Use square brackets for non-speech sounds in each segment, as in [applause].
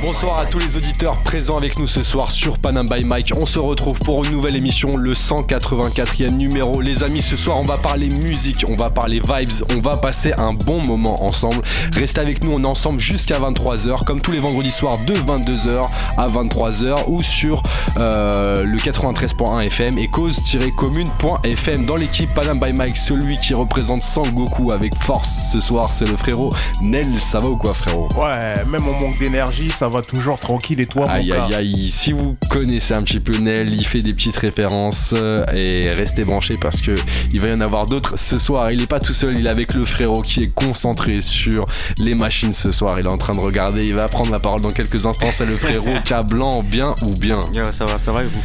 Bonsoir à tous les auditeurs présents avec nous ce soir sur Panam by Mike. On se retrouve pour une nouvelle émission, le 184e numéro. Les amis, ce soir on va parler musique, on va parler vibes, on va passer un bon moment ensemble. Restez avec nous, on est ensemble jusqu'à 23h, comme tous les vendredis soirs de 22h à 23h ou sur euh, le 93.1 FM et cause-commune.fm. Dans l'équipe Panam by Mike, celui qui représente Sangoku avec force ce soir, c'est le frérot Nel. Ça va ou quoi, frérot? Ouais, même en manque d'énergie, ça va toujours tranquille et toi mon Aïe gars aïe aïe, si vous connaissez un petit peu Nel, il fait des petites références euh, et restez branchés parce que il va y en avoir d'autres ce soir. Il est pas tout seul, il est avec le frérot qui est concentré sur les machines ce soir. Il est en train de regarder, il va prendre la parole dans quelques instants. C'est le [laughs] frérot Cablan, bien ou bien? Ça va, ça va et vous?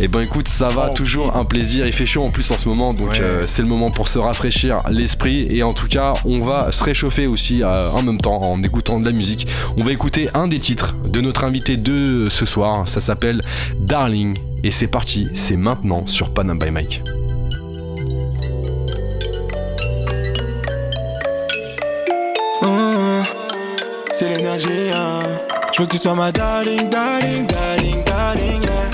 Eh ben écoute, ça va, toujours un plaisir. Il fait chaud en plus en ce moment, donc Ouais. euh, c'est le moment pour se rafraîchir l'esprit. Et en tout cas, on va se réchauffer aussi euh, en même temps en écoutant de la musique. On va écouter un des titres de notre invité de ce soir. Ça s'appelle Darling. Et c'est parti, c'est maintenant sur Panam by Mike. Mmh, c'est l'énergie, hein. Je veux que tu sois ma darling, darling, darling, darling, yeah.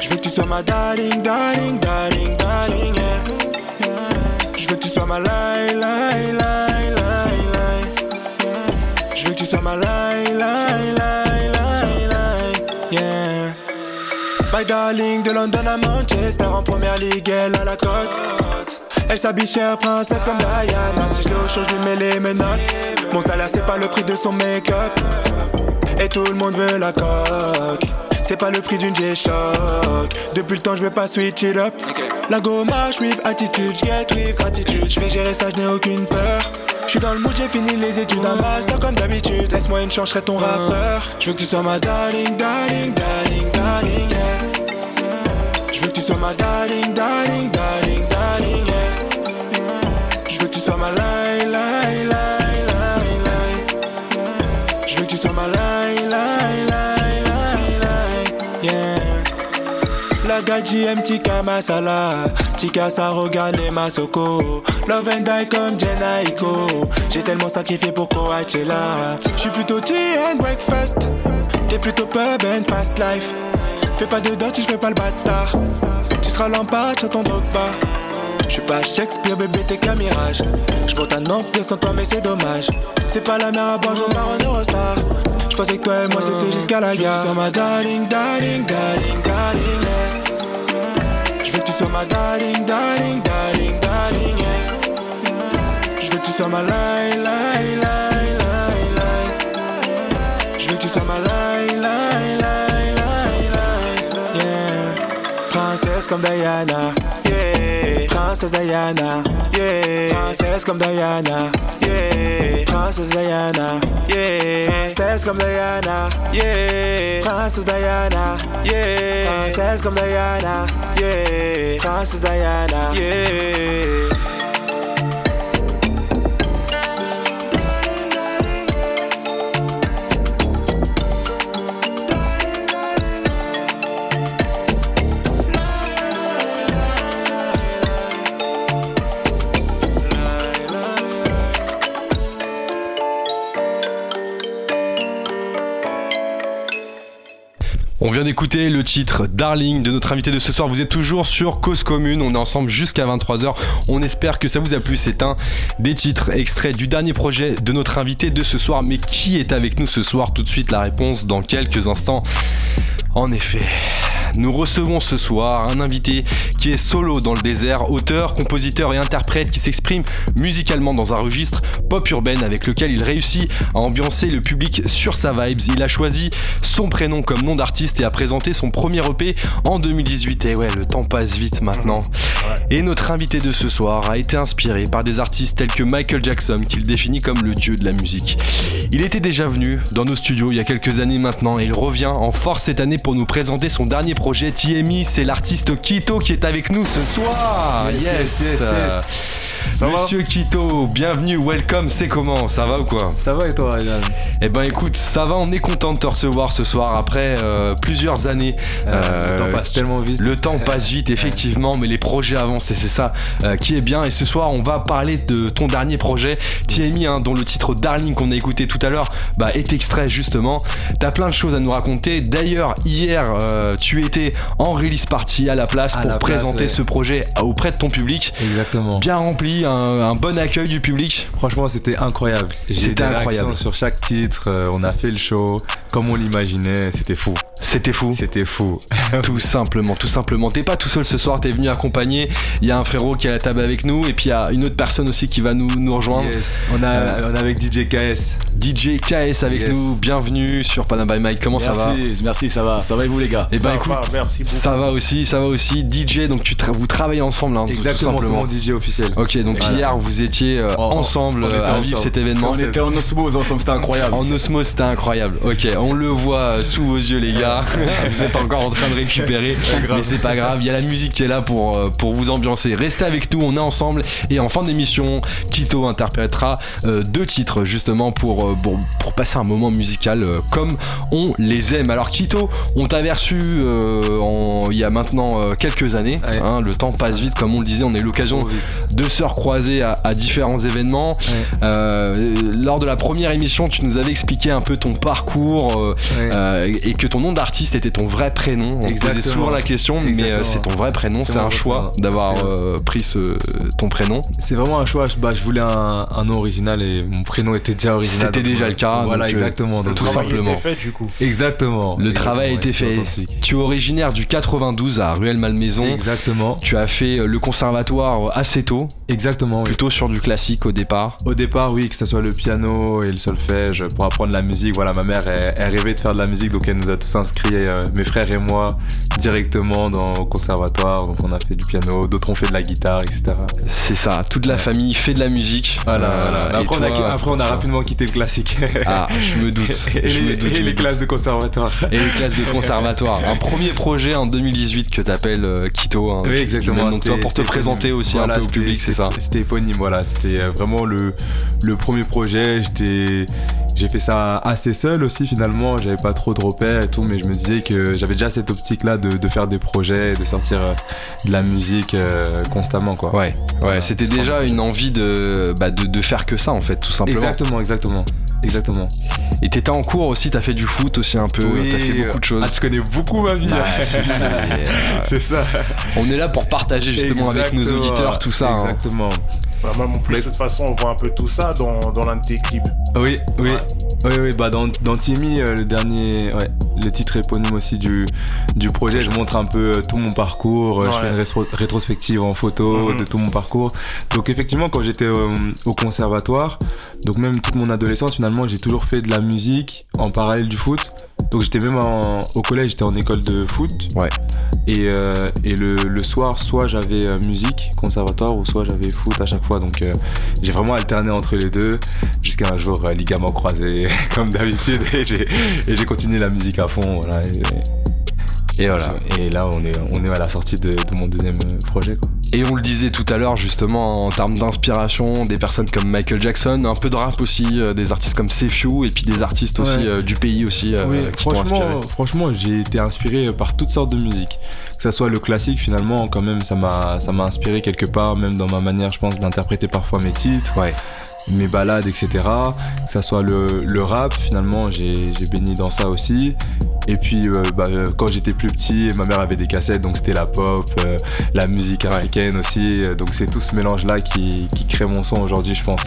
Je veux que tu sois ma darling, darling, darling, darling, yeah. Je veux que tu sois ma lie, lie, lie, lie, lie. Je veux que tu sois ma lie, My darling de London à Manchester en première ligue, elle a la cote. Elle s'habille chère, princesse comme Diana. Si je l'ai au chaud, je lui mets les menottes. Mon salaire, c'est pas le prix de son make-up. Et tout le monde veut la coque. C'est pas le prix d'une G-Shock. Depuis le temps, je vais pas switch it up. La go marche with attitude, get with gratitude. Je vais gérer ça, je n'ai aucune peur. Je suis dans le mood, j'ai fini les études, un master comme d'habitude. Laisse-moi une chance, je serai ton rappeur. Je veux que tu sois ma darling, darling, darling, darling, yeah. Darling, darling, darling, yeah. Je veux que tu sois ma lie, lie, lie, lie, lie. Je veux que tu sois ma lie, lie, lie, lie, lie, yeah. La gadji aime Tika Masala Tika Sarogan et Masoko Love and die comme Jenna J'ai tellement sacrifié pour Coachella. J'suis plutôt tea and breakfast. T'es plutôt pub and fast life. Fais pas de dot si j'fais pas le bâtard L'empare sur ton Drogba je suis pas Shakespeare, bébé, t'es qu'un mirage. Je monte un empire sans toi, mais c'est dommage. C'est pas la mer à boire, j'en pars en Eurostar. Je pensais que toi et moi c'était jusqu'à la gare. Je veux que tu sois ma darling, darling, darling, darling, yeah. Je veux que tu sois ma darling, darling, darling, darling, yeah. Je veux que tu sois ma lie, lie, lie, lie, lie. Je veux que tu sois ma lie, Diana, yeah. Princesse Diana, yeah. Princesse comme Diana, yeah. Princesse Diana, yeah. Princesse comme Diana, yeah. Princesse Diana, yeah. Princesse comme Diana, yeah. Princesse Diana, yeah. Vient d'écouter le titre Darling de notre invité de ce soir. Vous êtes toujours sur Cause Commune. On est ensemble jusqu'à 23h. On espère que ça vous a plu. C'est un des titres extraits du dernier projet de notre invité de ce soir. Mais qui est avec nous ce soir? Tout de suite la réponse dans quelques instants. En effet, nous recevons ce soir un invité qui est solo dans le désert, auteur, compositeur et interprète qui s'exprime musicalement dans un registre pop urbaine avec lequel il réussit à ambiancer le public sur sa vibes. Il a choisi son prénom comme nom d'artiste et a présenté son premier EP en 2018. Et ouais, le temps passe vite maintenant. Et notre invité de ce soir a été inspiré par des artistes tels que Michael Jackson, qu'il définit comme le dieu de la musique. Il était déjà venu dans nos studios il y a quelques années maintenant et il revient en force cette année pour nous présenter son dernier projet TMI. C'est l'artiste Kito qui est avec nous ce soir. Yes, yes, yes, yes. Ça va Monsieur Kito, bienvenue, welcome, c'est comment? Ça va ou quoi? Ça va et toi, Ryan Eh ben écoute, ça va, on est content de te recevoir ce soir après euh, plusieurs années. Le Euh, temps passe tellement vite. Le temps [laughs] passe vite, effectivement, mais les projets avancent et c'est ça euh, qui est bien. Et ce soir, on va parler de ton dernier projet, TMI, hein, dont le titre Darling qu'on a écouté tout à l'heure bah, est extrait justement. T'as plein de choses à nous raconter. D'ailleurs, hier, tu en release party à la place À pour la place, présenter ouais. ce projet auprès de ton public. Exactement. Bien rempli, un, un bon accueil du public. Franchement, c'était incroyable. C'était incroyable. sur chaque titre. euh, on a fait le show comme on l'imaginait. C'était fou. C'était fou. C'était fou. [laughs] Tout simplement, tout simplement. T'es pas tout seul ce soir, t'es venu accompagner. Il y a un frérot qui est à la table avec nous et puis il y a une autre personne aussi qui va nous, nous rejoindre. Yes. On a, on est avec DJ KS. DJ KS avec Yes. nous, bienvenue sur Panama by Mike. Comment ça va Merci, ça va. Ça va et vous les gars Eh ben Ça écoute, va, merci beaucoup. ça va aussi, ça va aussi. DJ, donc tu tra- vous travaillez ensemble, hein, Exactement, c'est mon DJ officiel. Ok, donc Voilà. hier vous étiez euh, ensemble euh, à vivre cet événement. On était en osmose ensemble, c'était incroyable. En osmose, c'était incroyable. Ok, on le voit euh, sous vos yeux, les gars. [laughs] vous êtes encore en train de récupérer, mais c'est pas grave. Il y a la musique qui est là pour, euh, pour vous ambiancer. Restez avec nous, on est ensemble. Et en fin d'émission, Kito interprétera euh, deux titres justement pour, euh, pour, pour passer un moment musical euh, comme on les aime. Alors, Kito, on t'a reçu euh, en- il y a maintenant euh, quelques années. Ouais. hein, le temps passe vite, comme on le disait. On a eu l'occasion vite. de se recroiser à, à différents événements. Ouais. Euh, lors de la première émission, tu nous avais expliqué un peu ton parcours euh, Ouais. euh, et que ton nom d'artiste était ton vrai prénom. On te posait Exactement. souvent la question, mais euh, Exactement. c'est ton vrai prénom. C'est un choix d'avoir euh, pris ce, ton prénom. C'est vraiment un choix. Je- Bah, je voulais un, un nom original et mon prénom était déjà original. C'était déjà euh, le cas, Voilà, donc, euh, exactement. Donc, tout Le travail simplement. était fait du coup. Exactement. Le travail a été fait. Tu es originaire du 92 à Ruelle-Malmaison. Exactement. Tu as fait euh, le conservatoire assez tôt, Exactement. oui. plutôt sur du classique au départ. Au départ, oui, que ce soit le piano et le solfège pour apprendre la musique. Voilà, ma mère, elle, elle rêvait de faire de la musique, donc elle nous a tous inscrits, euh, mes frères et moi, directement dans au conservatoire. Donc on a fait du piano, d'autres ont fait de la guitare, etc. C'est ça, toute la famille fait de la musique. Voilà, Euh, Après, on a, après, on a rapidement quitté le classique. Ah, je me doute. [laughs] et je me les, doute, et je me les doute. classes de conservatoire. Et les classes de conservatoire. Un premier projet en 2018 que t'appelles euh, Kito. hein, Oui, exactement. que toi, pour te présenter éponyme. aussi Voilà, un peu au public, c'est ça. c'était- éponyme, voilà. C'était euh, vraiment le, le premier projet. J'étais. J'ai fait ça assez seul aussi finalement, j'avais pas trop de repères et tout, mais je me disais que j'avais déjà cette optique-là de, de faire des projets, de sortir euh, de la musique euh, constamment quoi. Ouais, ouais, c'était déjà une envie de, bah, de, de faire que ça en fait, tout simplement. Exactement, exactement, exactement. Et t'étais en cours aussi, t'as fait du foot aussi un peu, t'as fait beaucoup de choses. Ah, tu connais beaucoup ma vie. [laughs] Ouais, c'est- ça. on est là pour partager justement avec nos Exactement. auditeurs tout ça. hein. Voilà, moi, mon plus, de toute façon, on voit un peu tout ça dans, dans l'un de tes clips. Oui, oui, oui, oui, bah dans, dans Timmy, euh, le dernier, ouais, le titre éponyme aussi du, du projet, je montre un peu euh, tout mon parcours, euh, je fais une rétro- rétrospective en photo Mhm. de tout mon parcours. Donc effectivement, quand j'étais euh, au conservatoire, donc même toute mon adolescence, finalement, j'ai toujours fait de la musique en parallèle du foot. Donc j'étais même en- au collège, j'étais en école de foot. Ouais. Et, euh, et le, le soir, soit j'avais euh, musique, conservatoire, ou soit j'avais foot à chaque fois. Donc euh, j'ai vraiment alterné entre les deux jusqu'à un jour, euh, ligament croisé, [laughs] comme d'habitude. Et j'ai et j'ai continué la musique à fond. Voilà, et, Et voilà. et là, on est, on est à la sortie de, de mon deuxième euh, projet. Quoi. Et on le disait tout à l'heure justement en termes d'inspiration, des personnes comme Michael Jackson, un peu de rap aussi, euh, des artistes comme Sefiu et puis des artistes aussi euh, du pays aussi euh, oui, qui t'ont inspiré. franchement, j'ai été inspiré par toutes sortes de musique. Que ça soit le classique, finalement, quand même, ça m'a, ça m'a inspiré quelque part, même dans ma manière, je pense, d'interpréter parfois mes titres, Ouais. mes balades, etc. Que ça soit le, le rap, finalement, j'ai, j'ai baigné dans ça aussi. Et puis, euh, bah, euh, quand j'étais plus petit, ma mère avait des cassettes, donc c'était la pop, euh, la musique africaine aussi. Euh, Donc c'est tout ce mélange-là qui, qui crée mon son aujourd'hui, je pense.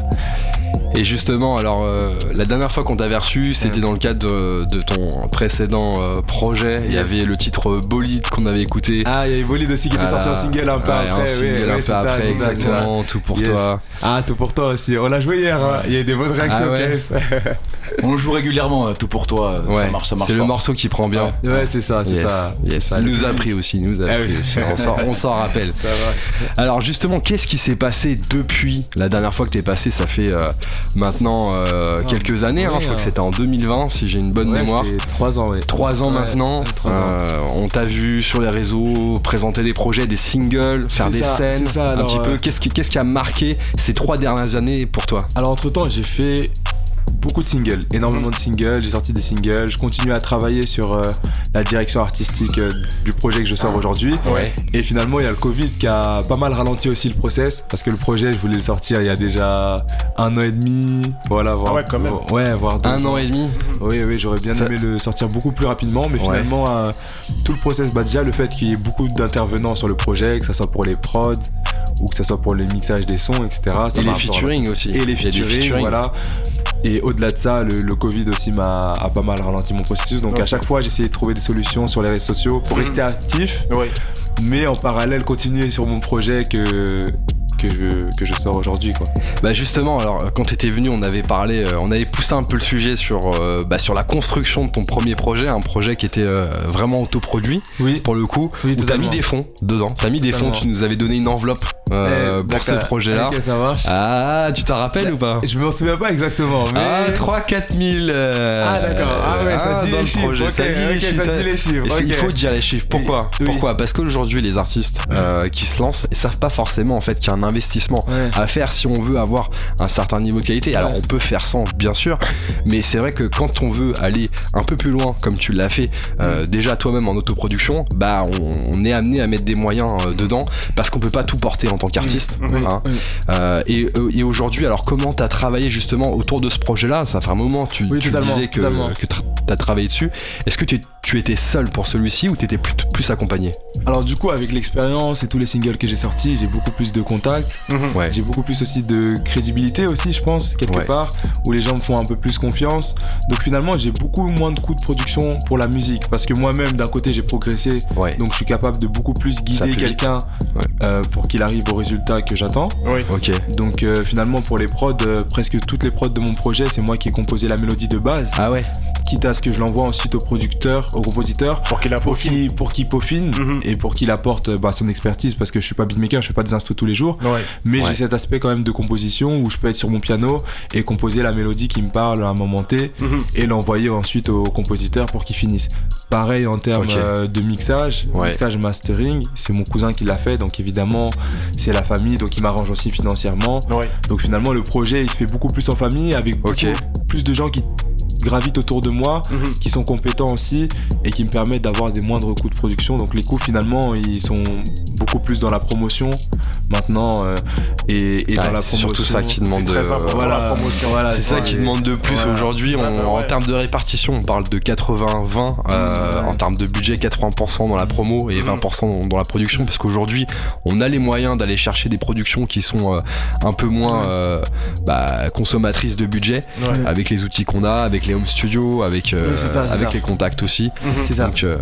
Et justement, alors euh, la dernière fois qu'on t'avait reçu, c'était dans le cadre de, de ton précédent euh, projet. Il y avait le titre Bolide qu'on avait écouté. Ah, il y avait Bolide aussi qui était Voilà. sorti en single un peu Ouais, après. un single oui, un oui, peu c'est ça, après, c'est ça, c'est ça. exactement, tout pour Yes. toi. Ah, tout pour toi aussi. On l'a joué hier, hein. il y a eu des bonnes réactions. Ah ouais. [laughs] On le joue régulièrement, tout pour toi. Ouais, ça marche, ça marche. c'est le morceau qui prend bien. Ouais. ouais, c'est ça, c'est Yes, ça. yes. Ça, Il le nous a pris aussi, nous a Ah pris oui. aussi. On s'en- rappelle. [laughs] Ça va. Alors justement, qu'est-ce qui s'est passé depuis la dernière fois que t'es passé? Ça fait euh, maintenant euh, Ah, quelques années. hein, je crois que hein. c'était en 2020, si j'ai une bonne mémoire. trois ans, ouais. Trois ans maintenant, ans. Euh, on t'a vu sur les réseaux présenter des projets, des singles, faire des ça, scènes, un petit peu. Qu'est-ce qui, qu'est-ce qui a marqué ces trois dernières années pour toi? Alors entre temps j'ai fait beaucoup de singles, énormément de singles, j'ai sorti des singles, je continue à travailler sur euh, la direction artistique euh, du projet que je sors aujourd'hui. Ouais. Et finalement il y a le Covid qui a pas mal ralenti aussi le process parce que le projet je voulais le sortir il y a déjà un an et demi, voilà, voire, Ah ouais, quand même. ouais, voire deux Un ans. an et demi. Oui, oui, j'aurais bien Ça- aimé le sortir beaucoup plus rapidement, mais Ouais. finalement, euh, tout le process, bah déjà le fait qu'il y ait beaucoup d'intervenants sur le projet, que ce soit pour les prods ou que ce soit pour le mixage des sons, etc. ça Et les featuring aussi. Et les featuring, featuring. voilà. Et au-delà de ça, le, le Covid aussi m'a a pas mal ralenti mon processus. Donc à chaque fois, j'essayais de trouver des solutions sur les réseaux sociaux pour Mhm. rester actif, Oui. mais en parallèle continuer sur mon projet que que je, que je sors aujourd'hui, quoi. Bah justement, alors quand t'étais venu, on avait parlé, euh, on avait poussé un peu le sujet sur, euh, bah, sur la construction de ton premier projet, un projet qui était euh, vraiment autoproduit Oui. pour le coup. Oui, où t'as mis des fonds dedans. T'as mis des fonds, tu nous avais donné une enveloppe euh, pour ce projet-là. Ok, ça marche. Ah, tu t'en rappelles ou pas? Je me souviens pas exactement, mais. Ah, 3-4 000 euh, Ah, d'accord. Ah ouais, ça dit les le chiffres. ça dit ça ça- dit les Il faut dire les chiffres. Pourquoi? Oui. Pourquoi? Parce qu'aujourd'hui, les artistes euh, qui se lancent, ils savent pas forcément en fait qu'il y a un investissement Ouais. à faire si on veut avoir un certain niveau de qualité. Alors on peut faire sans, bien sûr, mais c'est vrai que quand on veut aller un peu plus loin, comme tu l'as fait, euh, déjà toi-même en autoproduction, bah on, on est amené à mettre des moyens euh, dedans parce qu'on peut pas tout porter en tant qu'artiste. Oui, hein. oui. Euh, et et aujourd'hui, alors comment t'as travaillé justement autour de ce projet-là? Ça fait un moment, tu, Oui, tu disais que t'as travaillé dessus. Est-ce que tu, tu étais seul pour celui-ci ou t'étais plus, plus accompagné? Alors du coup, avec l'expérience et tous les singles que j'ai sortis, j'ai beaucoup plus de contacts. Ouais. J'ai beaucoup plus aussi de crédibilité aussi, je pense, quelque Ouais. part, où les gens me font un peu plus confiance. Donc finalement, j'ai beaucoup moins de coûts de production pour la musique, parce que moi-même, d'un côté, j'ai progressé, Ouais. donc je suis capable de beaucoup plus guider quelqu'un Ouais. euh, pour qu'il arrive au résultat que j'attends. Oui. Ok. Donc euh, finalement, pour les prods, euh, presque toutes les prods de mon projet, c'est moi qui ai composé la mélodie de base, Ah ouais. Quitte à ce que je l'envoie ensuite au producteur, au compositeur, Pour qu'il pour qu'il peaufine Mhm. et pour qu'il apporte bah, son expertise parce que je suis pas beatmaker, je fais pas des instrus tous les jours, Ouais. mais Ouais. j'ai cet aspect quand même de composition où je peux être sur mon piano et composer la mélodie qui me parle à un moment T Mhm. et l'envoyer ensuite au compositeur pour qu'il finisse. Pareil en termes euh, de mixage, Ouais. mixage mastering, c'est mon cousin qui l'a fait donc évidemment c'est la famille donc il m'arrange aussi financièrement. Ouais. Donc finalement le projet il se fait beaucoup plus en famille avec beaucoup plus de gens qui gravitent autour de moi Mhm. qui sont compétents aussi et qui me permettent d'avoir des moindres coûts de production. Donc les coûts finalement ils sont beaucoup plus dans la promotion maintenant euh, et, et Ouais, dans la c'est promotion. surtout ça qui demande C'est de. Voilà, C'est ça qui et- demande de plus voilà. aujourd'hui. On- Ouais, ouais. En termes de répartition, on parle de 80-20. euh, Ouais. En termes de budget, 80% dans la promo et 20% dans la production. Parce qu'aujourd'hui, on a les moyens d'aller chercher des productions qui sont euh, un peu moins euh, bah, consommatrices de budget. Ouais. Avec les outils qu'on a, avec les home studios, avec, euh, Oui, ça, avec ça. les contacts aussi. Mhm. C'est ça. Donc, euh,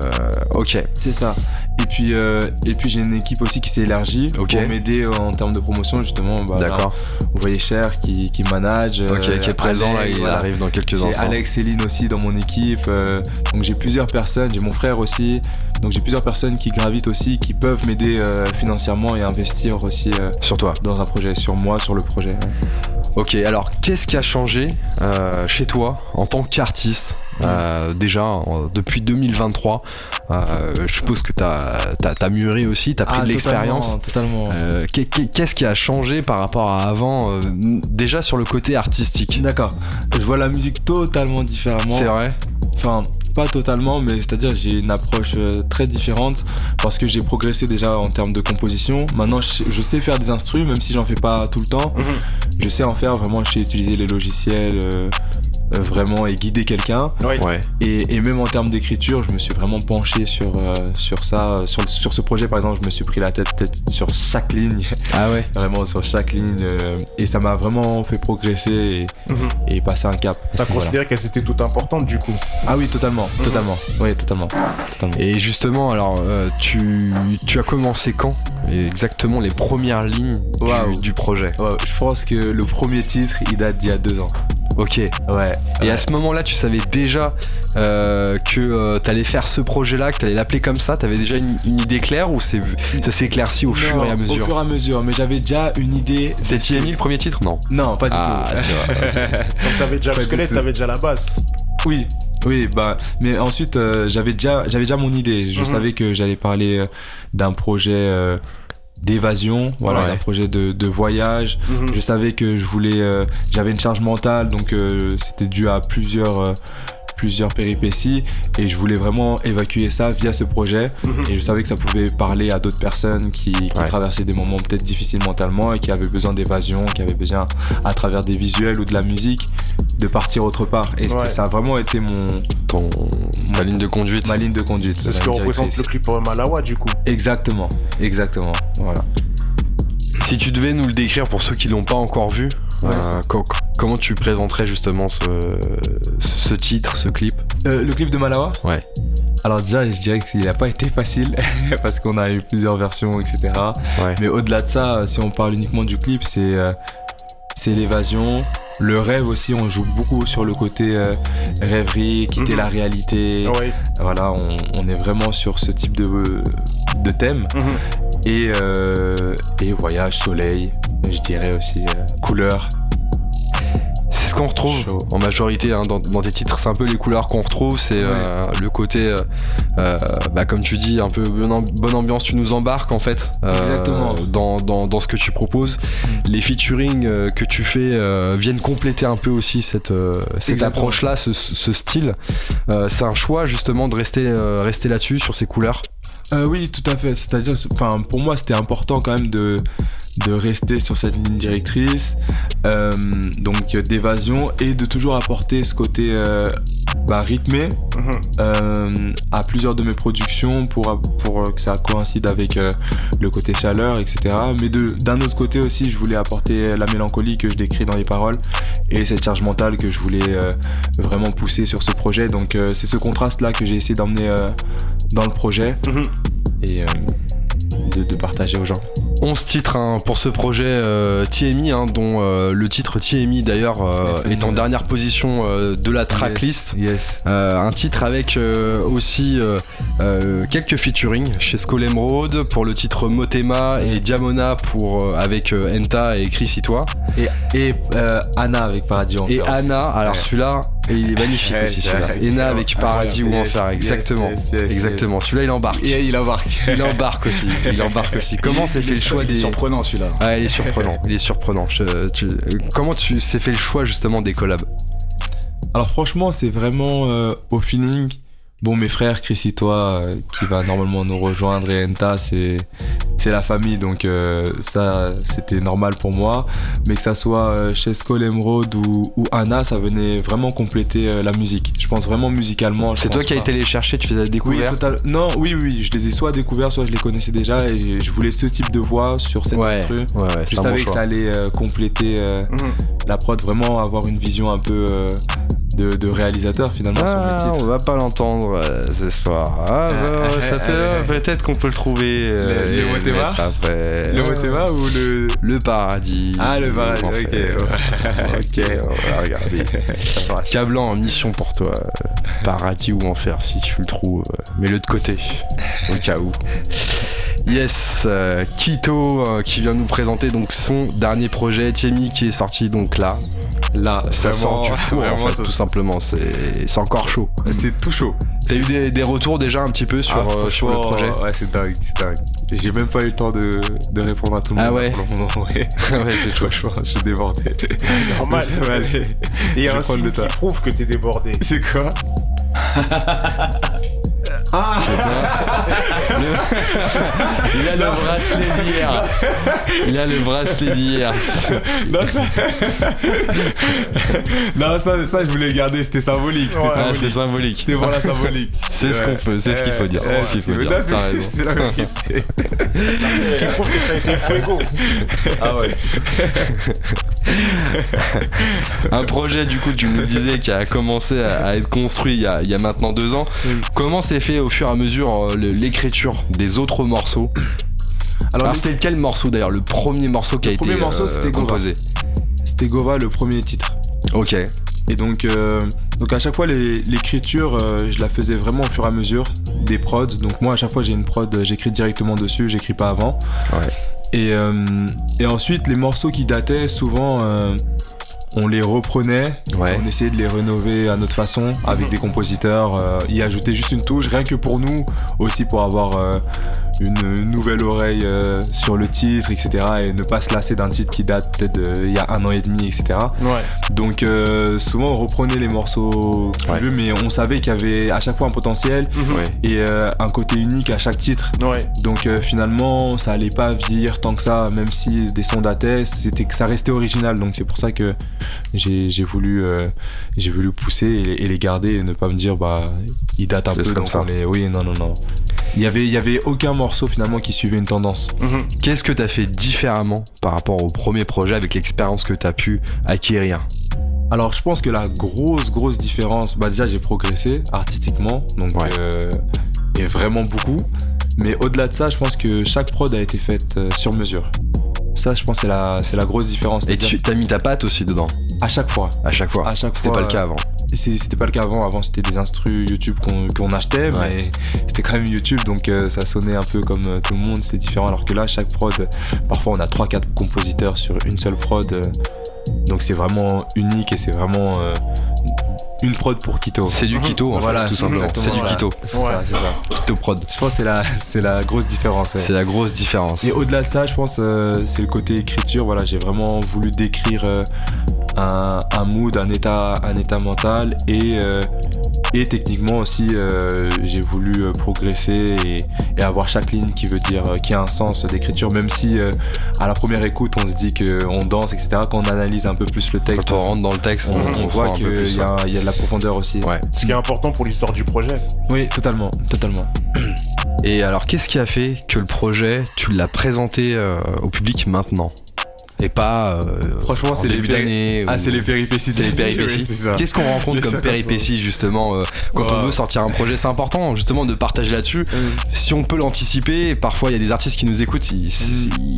ok. C'est ça. Et puis, euh, et puis j'ai une équipe aussi qui s'est élargie Ok. pour m'aider en termes de promotion justement. Bah, D'accord. vous voyez Cher qui, qui manage. Ok, euh, qui est présent là, il voilà. arrive dans quelques J'ai instants. Alex Céline aussi dans mon équipe. donc j'ai plusieurs personnes, j'ai mon frère aussi. Donc j'ai plusieurs personnes qui gravitent aussi, qui peuvent m'aider financièrement et investir aussi Sur toi. dans un projet, sur moi, sur le projet. ouais. Ok, alors qu'est-ce qui a changé euh, chez toi en tant qu'artiste euh, déjà depuis 2023 euh, Je suppose que t'as as, mûri aussi, t'as pris Ah, de l'expérience. Totalement. totalement. Qu'est- qu'est- Qu'est-ce qui a changé par rapport à avant Déjà sur le côté artistique? D'accord. Je vois la musique totalement différemment. C'est vrai? Enfin, pas totalement, mais c'est-à-dire j'ai une approche euh, très différente parce que j'ai progressé déjà en termes de composition. Maintenant, je, sais faire des instrus, même si j'en fais pas tout le temps. Mhm. Je sais en faire vraiment, je sais utiliser les logiciels euh, euh, vraiment et guider quelqu'un. Ouais. Ouais. Et, et même en termes d'écriture, je me suis vraiment penché sur, euh, sur ça. Sur, sur ce projet, par exemple, je me suis pris la tête peut-être sur chaque ligne, Ah ouais [laughs] vraiment sur chaque ligne. euh, et ça m'a vraiment fait progresser et, Mhm. et passer un cap. T'as considéré qu'elles étaient toutes importantes du coup. Ah oui, totalement, totalement. Oui, totalement. totalement. Et justement, alors, euh, tu, tu as commencé quand Exactement les premières lignes du- projet? Ouais, je pense que le premier titre, il date d'il y a deux ans. Ok. Ouais. Et ouais. à ce moment-là, tu savais déjà euh, que euh, t'allais faire ce projet-là, que t'allais l'appeler comme ça? T'avais déjà une, une idée claire ou c'est, ça s'est éclairci au fur et à Au mesure? fur et à mesure, mais j'avais déjà une idée. C'est TMI le premier titre? Non. Non, pas du Ah, tout. tu vois. [laughs] Donc t'avais déjà le squelette, t'avais déjà la base. Oui, oui, bah, mais ensuite euh, j'avais déjà, j'avais déjà mon idée. Je Mhm. savais que j'allais parler euh, d'un projet euh, d'évasion, voilà, Ouais. d'un projet de, de voyage. Mhm. Je savais que je voulais, euh, j'avais une charge mentale, donc euh, c'était dû à plusieurs, euh, plusieurs péripéties, et je voulais vraiment évacuer ça via ce projet. Mhm. Et je savais que ça pouvait parler à d'autres personnes qui, qui Ouais. traversaient des moments peut-être difficiles mentalement et qui avaient besoin d'évasion, qui avaient besoin, à travers des visuels ou de la musique, de partir autre part. Et Ouais. ça a vraiment été mon, Ton, ta ligne de conduite ma ligne de conduite. C'est ce que représente le clip Malawa du coup. Exactement, exactement. Voilà. Si tu devais nous le décrire pour ceux qui l'ont pas encore vu, Ouais. euh, co- comment tu présenterais justement ce, ce titre, ce clip Euh, le clip de Malawa Ouais. Alors déjà, je dirais qu'il n'a pas été facile [laughs] parce qu'on a eu plusieurs versions, etc. Ouais. Mais au-delà de ça, si on parle uniquement du clip, c'est euh, c'est l'évasion. Le rêve aussi, on joue beaucoup sur le côté euh, rêverie, quitter Mhm. la réalité. Ouais. Voilà, on, on est vraiment sur ce type de, de thème. Mhm. Et, euh, et voyage, soleil, je dirais aussi euh, couleur. C'est ce qu'on retrouve en majorité hein, dans, dans tes titres, c'est un peu les couleurs qu'on retrouve, c'est euh, le côté, euh, bah, comme tu dis, un peu bonne, amb- bonne ambiance, tu nous embarques en fait. Dans, dans, dans ce que tu proposes. Mm. Les featuring que tu fais viennent compléter un peu aussi cette, cette approche-là, ce, ce style. C'est un choix justement de rester, rester là-dessus, sur ces couleurs? Euh, oui, tout à fait. C'est-à-dire, enfin, pour moi, c'était important quand même de, de rester sur cette ligne directrice, euh, donc d'évasion, et de toujours apporter ce côté euh, bah, rythmé Mhm. euh, à plusieurs de mes productions pour, pour que ça coïncide avec euh, le côté chaleur, etc. Mais d'un autre côté aussi, je voulais apporter la mélancolie que je décris dans les paroles et cette charge mentale que je voulais euh, vraiment pousser sur ce projet. Donc euh, c'est ce contraste-là que j'ai essayé d'emmener dans le projet Mhm. et euh, de, de partager aux gens. 11 titres hein, pour ce projet euh, TMI, hein, dont euh, le titre TMI d'ailleurs euh, est en dernière position de la tracklist. Yes. Un titre avec aussi quelques featuring chez Skull Emerald pour le titre Motema et Diamona pour, avec Enta et Chris. Et, et euh, Anna avec Paradis Et. Anna, alors Ouais. celui-là, il est magnifique Ouais, aussi celui-là. Ena avec Paradis ou. Enfer, exactement. yes, yes, yes, exactement. Celui-là il embarque. Et il embarque. [laughs] Il embarque aussi. Il embarque aussi. Comment s'est fait le choix Il est des. surprenant celui-là. Ah, il est surprenant. [laughs] Il est surprenant. Je- tu- comment tu s'est fait le choix justement des collabs? Alors franchement, c'est vraiment euh, au feeling. Bon, mes frères, Chris et toi, euh, qui va normalement nous rejoindre, et Enta, c'est c'est la famille, donc euh, ça, c'était normal pour moi. Mais que ça soit euh, chez Skull Emerald ou, ou Anna, ça venait vraiment compléter euh, la musique. Je pense vraiment musicalement. je C'est toi qui as été les chercher, tu les as Oui, découverts total. Non, oui, oui, je les ai soit découverts, soit je les connaissais déjà, et je voulais ce type de voix sur cette ouais, instru. ouais, ouais, Je bon savais que choix. ça allait euh, compléter euh, Mhm. la prod, vraiment avoir une vision un peu euh, de, de réalisateur finalement sur mes Ah, on va pas l'entendre euh, ce soir. Ah, bah, ça fait euh, peut-être qu'on peut le trouver. euh, Le- le Motema après. Le Motema ou le. Le paradis. Ah, le paradis, ok. fait. ouais. [laughs] Ok, on va regarder. [laughs] Cablan en mission pour toi. euh, Paradis ou enfer si tu le trouves. euh, Mets-le de côté. Au cas où. Yes, euh, Kito euh, qui vient nous présenter donc son dernier projet, Tiemi qui est sorti donc là. Là, Ça sort du four en fait, ça- tout simplement. C'est c'est encore chaud. C'est tout chaud. T'as eu des, des retours déjà un petit peu sur, Ah, euh, sur le projet? Ouais, c'est dingue, c'est dingue. J'ai même pas eu le temps de, de répondre à tout le Ah monde. ouais moment, ouais. [laughs] Ouais, c'est chaud. Franchement, je suis débordé. Normal. Mais ça va aller. Et il y Je a un signe qui prouve que t'es débordé. C'est quoi? [laughs] Ah [laughs] Il a le bracelet d'hier. Il a le bracelet d'hier. Non, ça... [laughs] non ça, ça, je voulais le garder, c'était symbolique. C'était Ouais. Symbolique. c'est symbolique. C'était pour la symbolique. [laughs] C'est ce qu'on peut, c'est ce qu'il faut dire. Ouais, C'est ce qu'il faut mais dire. là, T'as c'est- la vérité. Ce qui prouve que t'as été fuego. ah ouais. Un projet, du coup, tu nous disais, qui a commencé à, à être construit il y a, il y a maintenant deux ans. Comment s'est fait au fur et à mesure euh, l'écriture des autres morceaux? Alors, c'était quel morceau d'ailleurs Le premier morceau qui Le a premier été morceau, euh, c'était Gova. composé? C'était Gova le premier titre. Ok. Et donc, euh, donc à chaque fois, l'écriture, euh, je la faisais vraiment au fur et à mesure des prods. Donc moi, à chaque fois, j'ai une prod, j'écris directement dessus, j'écris pas avant. Ouais. Et, euh, et ensuite, les morceaux qui dataient, souvent, euh, on les reprenait, Ouais. on essayait de les rénover à notre façon, avec des compositeurs, euh, y ajouter juste une touche, rien que pour nous, aussi pour avoir euh, une nouvelle oreille euh, sur le titre, etc. Et ne pas se lasser d'un titre qui date peut-être d'il y a un an et demi, etc. Ouais. Donc euh, souvent on reprenait les morceaux Ouais. mais on savait qu'il y avait à chaque fois un potentiel Mhm. Ouais. et euh, un côté unique à chaque titre. Ouais. Donc euh, finalement ça allait pas vieillir tant que ça, même si des sons dataient, c'était que ça restait original. Donc c'est pour ça que j'ai j'ai voulu euh, j'ai voulu pousser et, les- et les garder et ne pas me dire bah ils datent un Juste peu comme donc ça. on les oui non non non. Il y avait il y avait aucun morceau finalement qui suivait une tendance. Mhm. Qu'est-ce que t'as fait différemment par rapport au premier projet avec l'expérience que t'as pu acquérir? Alors je pense que la grosse grosse différence, bah déjà j'ai progressé artistiquement, donc Ouais. euh, et vraiment beaucoup. Mais au-delà de ça, je pense que chaque prod a été faite euh, sur mesure. Ça, je pense, c'est la, c'est la grosse différence. Et tu t'as mis ta patte aussi dedans, À chaque fois. à chaque fois. À chaque C'était fois. pas le cas avant. C'était pas le cas avant. Avant, c'était des instrus YouTube qu'on qu'on achetait, Ouais. mais c'était quand même YouTube, donc euh, ça sonnait un peu comme euh, tout le monde. C'était différent. Alors que là, chaque prod, parfois, on a 3-4 compositeurs sur une seule prod. euh, donc c'est vraiment unique et c'est vraiment euh, une prod pour Kito. C'est du Kito, en fait, Voilà, tout simplement. C'est du. Kito. C'est Ouais. ça, c'est ça. Kito prod. Je pense que c'est la, c'est la grosse différence. ouais. C'est la grosse différence. Et au-delà de ça, je pense euh, c'est le côté écriture. Voilà, j'ai vraiment voulu décrire euh, un, un mood, un état, un état mental et, euh, et techniquement aussi, euh, j'ai voulu euh, progresser et, et avoir chaque ligne qui veut dire, qui a un sens d'écriture, même si euh, à la première écoute on se dit qu'on danse, etc. Quand on analyse un peu plus le texte, Quand on rentre dans le texte, on, on, on on voit qu'il y, a- y a de la profondeur aussi. Ouais. Ce qui est important pour l'histoire du projet. Oui, totalement, totalement. Et alors, qu'est-ce qui a fait que le projet, tu l'as présenté euh, au public maintenant? Pas euh, Franchement, en c'est les péri- Ah, ou- c'est les péripéties. [laughs] C'est les péripéties. Oui. Qu'est-ce qu'on rencontre comme péripéties justement euh, quand on veut sortir un projet? C'est important justement de partager là-dessus. Mm. Si on peut l'anticiper, parfois il y a des artistes qui nous écoutent, ils,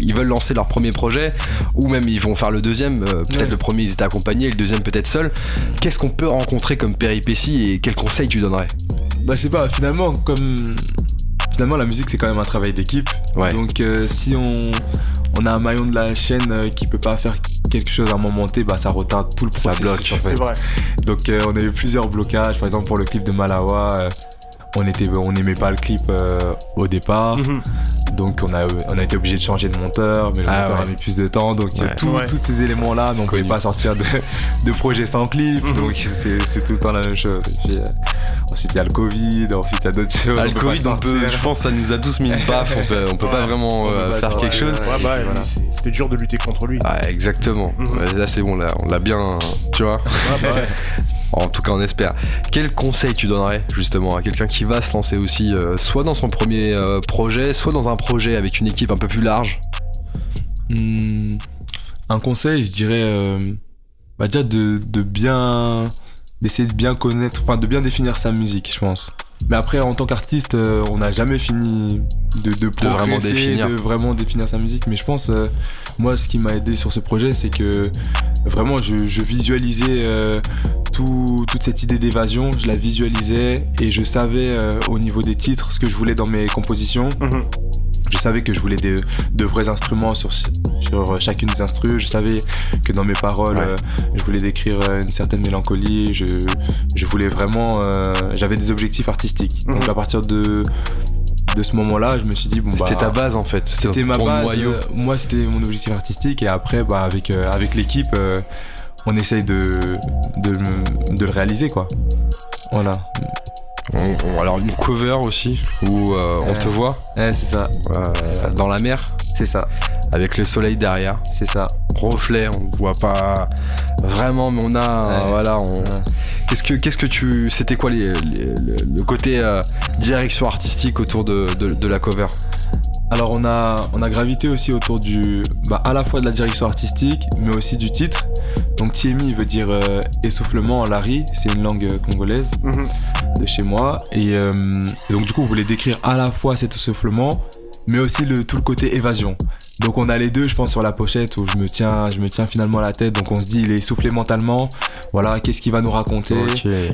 ils veulent lancer leur premier projet ou même ils vont faire le deuxième. euh, peut-être Ouais. le premier ils étaient accompagnés, le deuxième peut-être seul. Qu'est-ce qu'on peut rencontrer comme péripéties et quels conseils tu donnerais? Bah je sais pas, finalement comme finalement la musique c'est quand même un travail d'équipe. Ouais. Donc euh, si on on a un maillon de la chaîne euh, qui peut pas faire quelque chose à un moment T, bah ça retarde tout le Ça processus. bloque. en fait. C'est vrai. Donc euh, on a eu plusieurs blocages. Par exemple pour le clip de Malawa, euh, on était on n'aimait pas le clip euh, au départ. Mhm. Donc on a, on a été obligé de changer de monteur, mais le Ah monteur ouais. a mis plus de temps. Donc Ouais. tout- Ouais. tous ces éléments-là, mais on pouvait pas sortir de, [laughs] de projet sans clip. Mhm. Donc c'est c'est tout le temps la même chose. Et puis, euh, ensuite il y a le Covid, ensuite il y a d'autres choses. Ah, le Covid, on peut, sortir. je pense, que ça nous a tous mis une [laughs] baffe. On peut, on peut pas vraiment peut euh, pas faire quelque chose. ouais. Ouais, bah, voilà. c'était dur de lutter contre lui. Ah, exactement. Mhm. Là, c'est bon, là, on l'a bien, tu vois. Ouais, bah, ouais. [laughs] En tout cas, on espère. Quel conseil tu donnerais justement à quelqu'un qui va se lancer aussi, euh, soit dans son premier euh, projet, soit dans un projet avec une équipe un peu plus large? Hmm, un conseil, je dirais, euh, bah déjà de, de bien, d'essayer de bien connaître, enfin de bien définir sa musique, je pense. Mais après, en tant qu'artiste, on n'a jamais fini de, de, De vraiment définir. de vraiment définir sa musique. Mais je pense, moi, ce qui m'a aidé sur ce projet, c'est que vraiment, je, je visualisais tout- toute cette idée d'évasion, je la visualisais et je savais euh, au niveau des titres ce que je voulais dans mes compositions. Mhm. Je savais que je voulais de vrais instruments sur, sur chacune des instrus. Je savais que dans mes paroles, Ouais. euh, je voulais décrire euh, une certaine mélancolie. Je, je voulais vraiment. euh, J'avais des objectifs artistiques. Donc Mhm. à partir de, de ce moment-là, je me suis dit, bon, bah. C'était ta base en fait. C'était ma base. noyau. euh, moi, c'était mon objectif artistique. Et après, bah, avec, euh, avec l'équipe, euh, on essaye de, de, le- de le réaliser, quoi. Voilà. On- on- alors une cover aussi où euh, on Ouais. te voit Ouais, c'est ça. euh, dans la mer C'est ça. avec le soleil derrière, C'est ça. reflet, on voit pas vraiment, mais on a, euh, Ouais. voilà, on. Qu'est-ce que, qu'est-ce que tu. C'était quoi les, les- le, le côté euh, direction artistique autour de, de- de la cover? Alors on a, on a gravité aussi autour du, bah, à la fois de la direction artistique, mais aussi du titre. Donc Tiemi veut dire euh, essoufflement en lari, c'est une langue euh, congolaise Mhm. de chez moi. Et, euh, et donc du coup on voulait décrire à la fois cet essoufflement mais aussi le, tout le côté évasion. Donc on a les deux, je pense, sur la pochette où je me tiens, je me tiens finalement la tête. Donc on se dit, il est soufflé mentalement. Voilà, qu'est-ce qu'il va nous raconter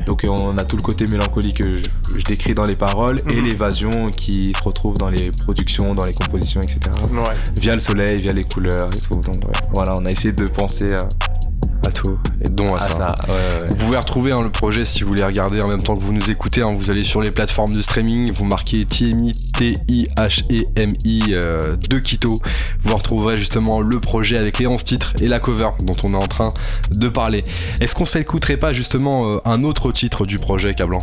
Donc on a tout le côté mélancolique que je, je décris dans les paroles et Mhm. l'évasion qui se retrouve dans les productions, dans les compositions, etc. Ouais. Via le soleil, via les couleurs et tout. Donc ouais, voilà, on a essayé de penser à, À tout. Et dont à, à ça. ça. Ouais, ouais, ouais. Vous pouvez retrouver hein, le projet si vous voulez regarder en même temps que vous nous écoutez. hein. vous allez sur les plateformes de streaming, vous marquez TMI, T-I-H-E-M-I euh, de Quito. Vous retrouverez justement le projet avec les 11 titres et la cover dont on est en train de parler. Est-ce qu'on s'écouterait pas justement euh, un autre titre du projet Cablan?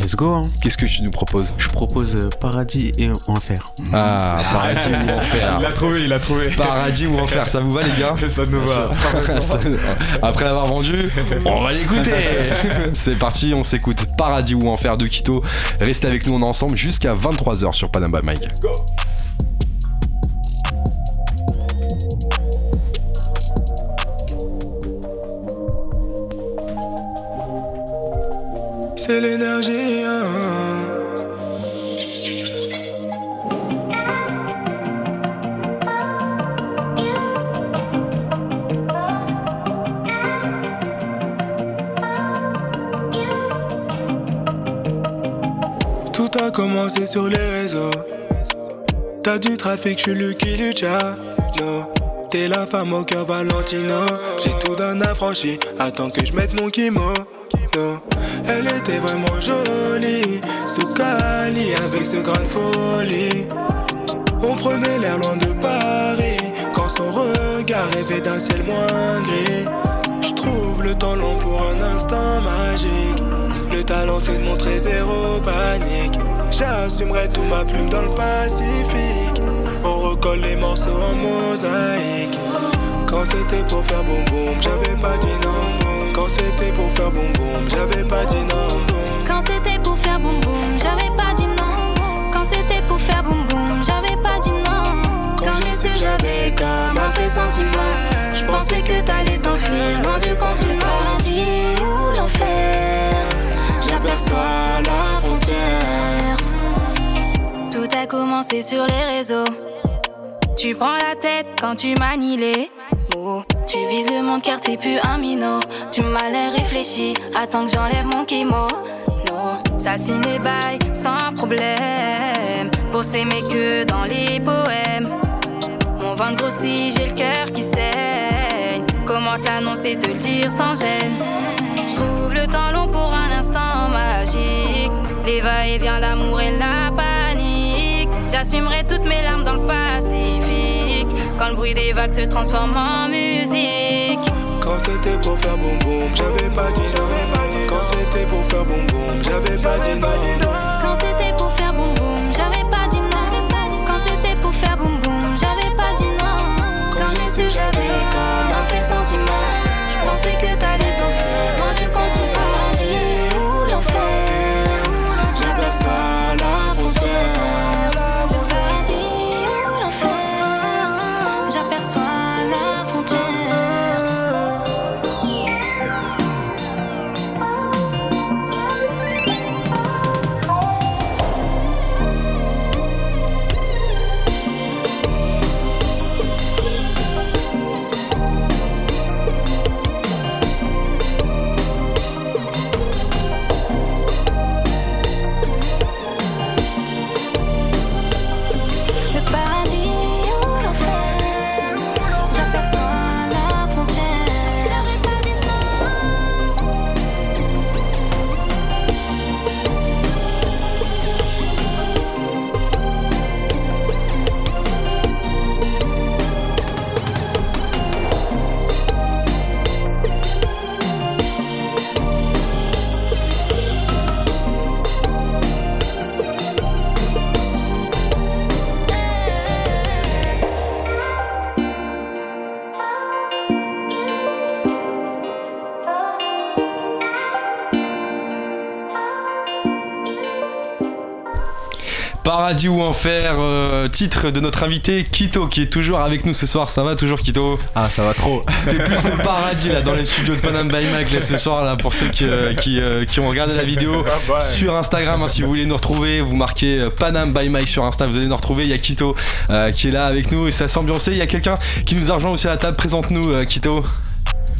Let's go, hein. Qu'est-ce que tu nous proposes? Je propose euh, Paradis et Enfer. Ah, Paradis ou Enfer Il a trouvé, il a trouvé. Paradis ou Enfer, ça vous va les gars? Ça nous va. [laughs] Ça- Après l'avoir vendu, on va l'écouter. [laughs] C'est parti, on s'écoute Paradis ou Enfer de Quito. Restez avec nous, on est ensemble jusqu'à 23h sur Panama Mike. C'est l'énergie. hein. Tout a commencé sur les réseaux. T'as du trafic, je suis Lucky Luciano. T'es la femme au cœur Valentino. J'ai tout d'un affranchi. Attends que je mette mon kimono. Elle était vraiment jolie. Sous Cali avec ce grain de folie. On prenait l'air loin de Paris. Quand son regard rêvait d'un ciel moins gris. Je trouve le temps long pour un instant magique. Le talent c'est de montrer zéro panique. J'assumerai tout ma plume dans le Pacifique. On recolle les morceaux en mosaïque. Quand c'était pour faire boum boum, j'avais pas dit non. Quand c'était pour faire boum boum, j'avais pas dit non. Quand c'était pour faire boum boum, j'avais pas dit non. Quand c'était pour faire boum boum, j'avais pas dit non. Quand j'ai su, j'avais comme un pressentiment. Je pensais que t'allais t'enfuir loin du continent. Paradis ou l'enfer, J'aperçois la frontière. tout a commencé sur les réseaux. Tu prends la tête quand tu manies les Tu vises le monde car t'es plus un minot. Tu m'as l'air réfléchi, attends que j'enlève mon kimono. Ça signe les bails sans problème. Pour s'aimer que dans les poèmes. Mon ventre grossit, j'ai le cœur qui saigne. Comment te l'annoncer, te le dire sans gêne? Je trouve le temps long pour un instant magique. Les va-et-vient, l'amour et la panique. J'assumerai toutes mes larmes dans le Pacifique. Quand le bruit des vagues se transforme en musique. Quand c'était pour faire boum boum, j'avais pas dit non. Quand c'était pour faire boum boum, j'avais pas dit non. Paradis ou enfer, euh, titre de notre invité Kito qui est toujours avec nous ce soir. Ça va toujours Kito? Ah, ça va trop. [laughs] C'était plus le paradis là dans les studios de Panam by Mac là, ce soir là pour ceux qui, euh, qui, euh, qui ont regardé la vidéo sur Instagram. hein, si vous voulez nous retrouver, vous marquez euh, Panam by Mike sur Insta, vous allez nous retrouver. Il y a Kito euh, qui est là avec nous et ça s'ambiancer. Il y a quelqu'un qui nous a rejoint aussi à la table. Présente-nous euh, Kito.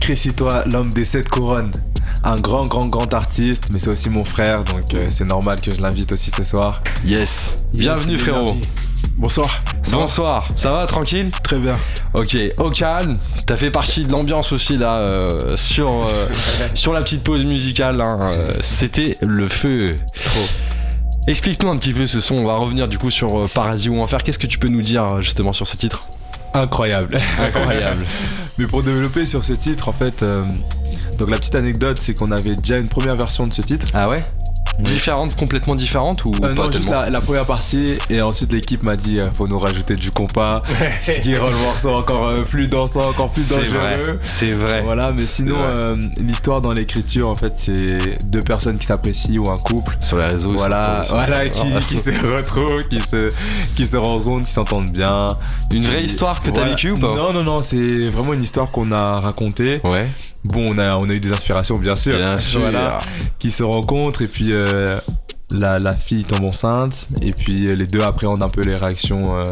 Chris toi, l'homme des sept couronnes. Un grand, grand, grand artiste, mais c'est aussi mon frère, donc euh, c'est normal que je l'invite aussi ce soir. Yes. Bienvenue frérot. Bonsoir. Bonsoir. Ça va tranquille? Très bien. Ok, au calme, t'as fait partie de l'ambiance aussi là euh, sur, euh, [laughs] sur la petite pause musicale. hein, C'était le feu. Explique-nous un petit peu ce son. On va revenir du coup sur Paradis ou Enfer. Qu'est-ce que tu peux nous dire justement sur ce titre? Incroyable. Incroyable. [laughs] mais pour développer sur ce titre, en fait, euh, donc la petite anecdote, c'est qu'on avait déjà une première version de ce titre. Ah ouais? Différente, complètement différente ou Euh, pas non, juste la, la première partie, et ensuite l'équipe m'a dit euh, faut nous rajouter du compas, ce qui rend le morceau encore euh, plus dansant, encore plus dangereux. c'est vrai. Voilà, mais sinon, euh, l'histoire dans l'écriture, en fait, c'est deux personnes qui s'apprécient ou un couple. Sur les réseaux. Voilà, voilà, qui, qui se [laughs] retrouvent, qui se, qui se rencontrent, qui s'entendent bien. Une vraie histoire que t'as Voilà. vécue ou pas Non, non, non, c'est vraiment une histoire qu'on a racontée. Ouais, Bon, on a, on a eu des inspirations, bien sûr. bien [laughs] sûr. Voilà, qui se rencontrent et puis euh, la, la fille tombe enceinte et puis euh, les deux appréhendent un peu les réactions euh,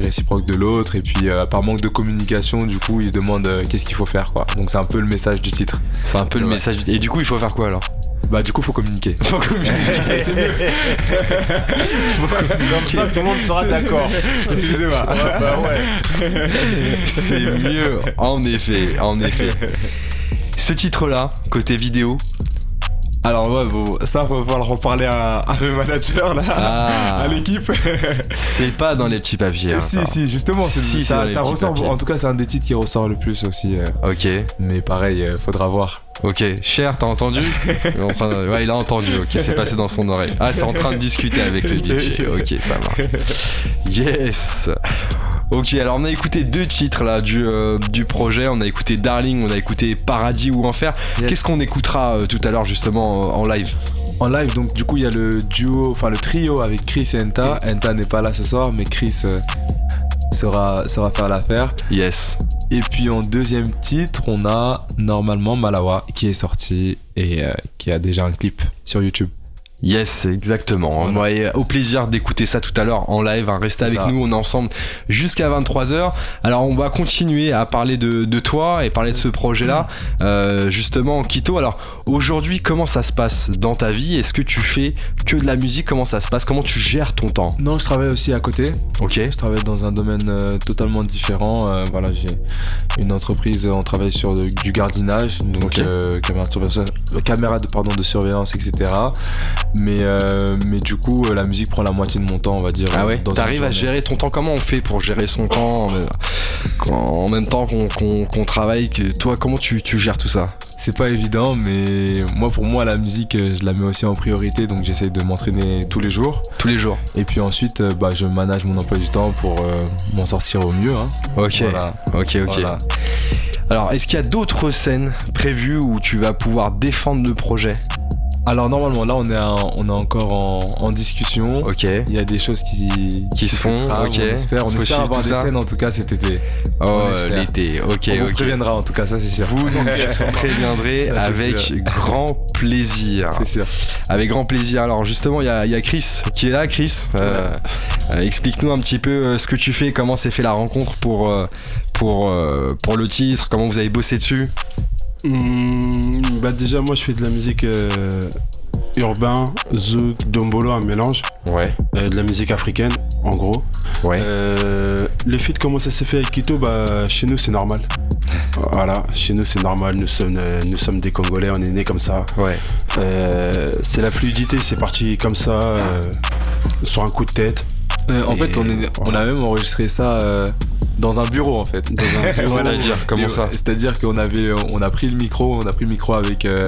réciproques de l'autre et puis euh, par manque de communication du coup ils se demandent euh, qu'est-ce qu'il faut faire quoi. Donc c'est un peu le message du titre. C'est un peu le Ouais. message. Et du coup, il faut faire quoi alors? Bah du coup faut communiquer. Faut communiquer. [laughs] c'est mieux. [laughs] Comme ça, tout le monde sera d'accord. Je sais pas. bah ouais. C'est mieux, en effet, en effet. [laughs] Ce titre-là, côté vidéo, Alors ouais bon ça va falloir en parler à, à mes managers là, Ah. à l'équipe. c'est pas dans les petits papiers. hein, si si justement c'est- Si, ça, ressort. papiers. En tout cas c'est un des titres qui ressort le plus aussi. euh, Ok, mais pareil euh, faudra voir. ok. Cher, t'as entendu? [laughs] Il est en train de- Ouais, il a entendu. Ok, c'est passé dans son oreille. Ah, c'est en train de discuter avec le [laughs] DJ. Ok, ça marche. [laughs] Yes. Ok, alors on a écouté deux titres là du, euh, du projet. On a écouté Darling, on a écouté Paradis ou Enfer. Yes. Qu'est-ce qu'on écoutera euh, tout à l'heure justement euh, en live? En live, donc du coup, il y a le duo, enfin le trio avec Chris et Enta. Enta n'est pas là ce soir, mais Chris sera, sera faire l'affaire. Yes. Et puis en deuxième titre, on a normalement Malawa qui est sorti et qui a déjà un clip sur YouTube. Yes, exactement. Voilà. Ouais, au plaisir d'écouter ça tout à l'heure en live. hein. Restez avec ça. nous, on est ensemble jusqu'à 23h. Alors, on va continuer à parler de, de toi et parler de ce projet-là. Euh, justement, Kito, alors aujourd'hui, comment ça se passe dans ta vie? Est-ce que tu fais que de la musique? Comment ça se passe? Comment tu gères ton temps? Non, je travaille aussi à côté. Ok. Je travaille dans un domaine euh, totalement différent. Euh, voilà, j'ai une entreprise, on travaille sur de- du gardinage, donc euh, caméra, de surveillance, caméra de, pardon, de surveillance, etc. Mais, euh, mais du coup, euh, la musique prend la moitié de mon temps, on va dire. Ah euh, ouais T'arrives à gérer ton temps Comment on fait pour gérer son temps quand- en même temps qu'on travaille que, Toi, comment tu, tu gères tout ça? C'est pas évident, mais moi, pour moi, la musique, je la mets aussi en priorité, donc j'essaie de m'entraîner tous les jours. Tous les jours Et puis ensuite, bah, je manage mon emploi du temps pour euh, m'en sortir au mieux. hein. Ok. Voilà. Ok, ok. Voilà. Alors, est-ce qu'il y a d'autres scènes prévues où tu vas pouvoir défendre le projet? Alors normalement, là, on est, on est encore en, en discussion. Ok. Il y a des choses qui, Qui se font, ok. On espère, on espère avoir des ça. scènes en tout cas cet été. Oh, l'été. Ok, on vous préviendra en tout cas, ça c'est sûr. Vous nous [laughs] préviendrez Ça, avec sûr. grand plaisir. C'est sûr. Avec grand plaisir. Alors justement, il y a, il y a Chris qui est là. Chris, euh, euh, explique-nous un petit peu euh, ce que tu fais, comment s'est fait la rencontre pour, euh, pour, pour le titre, comment vous avez bossé dessus. Hmm, bah déjà moi je fais de la musique euh, urbain, zouk, dombolo, un mélange, Ouais. euh, de la musique africaine en gros. Ouais. Euh, le feat comment ça s'est fait avec Kito? Bah chez nous c'est normal. [laughs] Voilà, chez nous c'est normal, nous sommes, euh, nous sommes des Congolais, on est nés comme ça. Ouais. Euh, c'est la fluidité, c'est parti comme ça, euh, sur un coup de tête. Euh, en Et fait, on, est, on a même enregistré ça euh, dans un bureau en fait. Dans un [laughs] bureau. C'est-à-dire, comment Et- ça C'est-à-dire qu'on avait, on a pris le micro, on a pris le micro avec euh,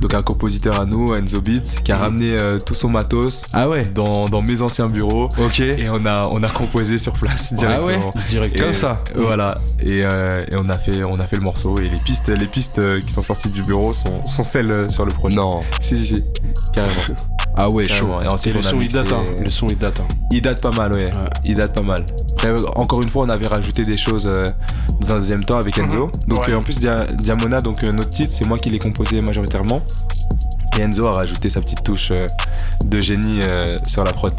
donc un compositeur à nous, Enzo Beats, qui a ramené euh, tout son matos Ah ouais. dans, dans mes anciens bureaux Ok. et on a, on a composé sur place directement. Ah Direct. Et- Comme ça. Voilà. Et, euh, et on a fait, on a fait le morceau et les pistes, les pistes qui sont sorties du bureau sont, sont celles sur le projet. Non. Si si si, carrément. [laughs] Ah ouais, chaud. Et le son, il date, hein. Le son, il date. hein. Il date pas mal, ouais. Il date pas mal. Après, euh, encore une fois, on avait rajouté des choses euh, dans un deuxième temps avec Enzo. Donc, Ouais. euh, en plus, Dia- Diamona, donc euh, notre titre, c'est moi qui l'ai composé majoritairement. Et Enzo a rajouté sa petite touche euh, de génie euh, sur la prod.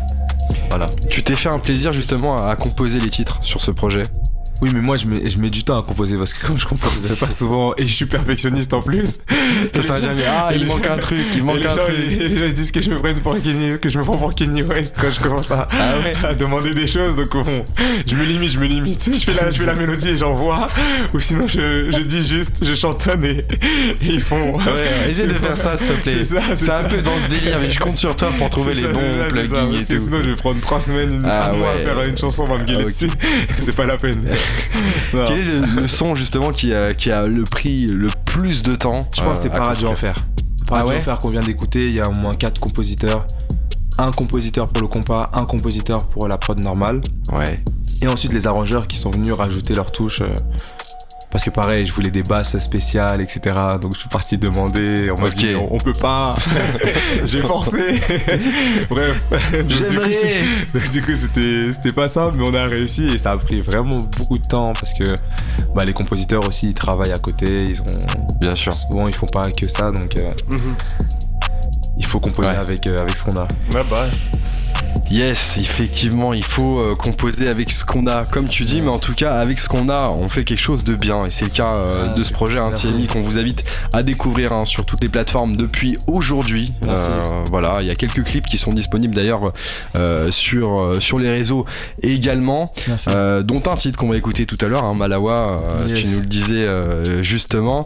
Voilà. Tu t'es fait un plaisir justement à composer les titres sur ce projet? Oui, mais moi, je mets, je mets du temps à composer parce que comme je compose pas souvent et je suis perfectionniste en plus. Ça sera jamais. Ah, il manque un truc, il Et manque un truc. ils- les gens, ils disent que je me prenne pour Kenny, que je me prends pour Kenny West quand je commence à, Ah à demander des choses. Donc bon, je me limite, je me limite. Je fais la, je fais la mélodie et j'envoie. Ou sinon je, je dis juste, je chantonne et, et ils font. Ouais, [laughs] essaie de faire pas- ça, s'il te plaît. C'est un peu dans ce délire, mais je compte sur toi pour trouver les ça, bons plugins et tout. Sinon, je vais prendre 3 semaines, une, Ah un mois ouais. à faire une chanson, on va me gueuler dessus. [laughs] C'est pas la peine. [laughs] Non. Quel est le, le son justement qui a, qui a le prix le plus de temps Je pense que c'est euh, à Paradis Enfer. Paradis Ah ouais Enfer qu'on vient d'écouter, il y a au moins 4 compositeurs. Un compositeur pour le compas, un compositeur pour la prod normale. Ouais. Et ensuite les arrangeurs qui sont venus rajouter leurs touches. Parce que pareil, je voulais des basses spéciales, etc. Donc je suis parti demander. On m'a Ok. dit on, on peut pas. [laughs] J'ai forcé. [laughs] Bref. Donc, du coup, J'aimerais. du coup, c'était c'était pas ça, mais on a réussi et ça a pris vraiment beaucoup de temps parce que bah, les compositeurs aussi ils travaillent à côté. Ils ont Bien sûr. souvent ils font pas que ça, donc euh, il faut composer Ouais. avec euh, avec ce qu'on a. Ouais, bah. Yes, effectivement, il faut euh, composer avec ce qu'on a, comme tu dis, mais en tout cas, avec ce qu'on a, on fait quelque chose de bien. Et c'est le cas euh, Ah, de ce projet merci. Intiemi qu'on vous invite à découvrir hein, sur toutes les plateformes depuis aujourd'hui. Euh, voilà, il y a quelques clips qui sont disponibles d'ailleurs euh, sur, euh, sur les réseaux également, euh, dont un titre qu'on va écouter tout à l'heure, hein, Malawa, Yes. tu nous le disais euh, justement.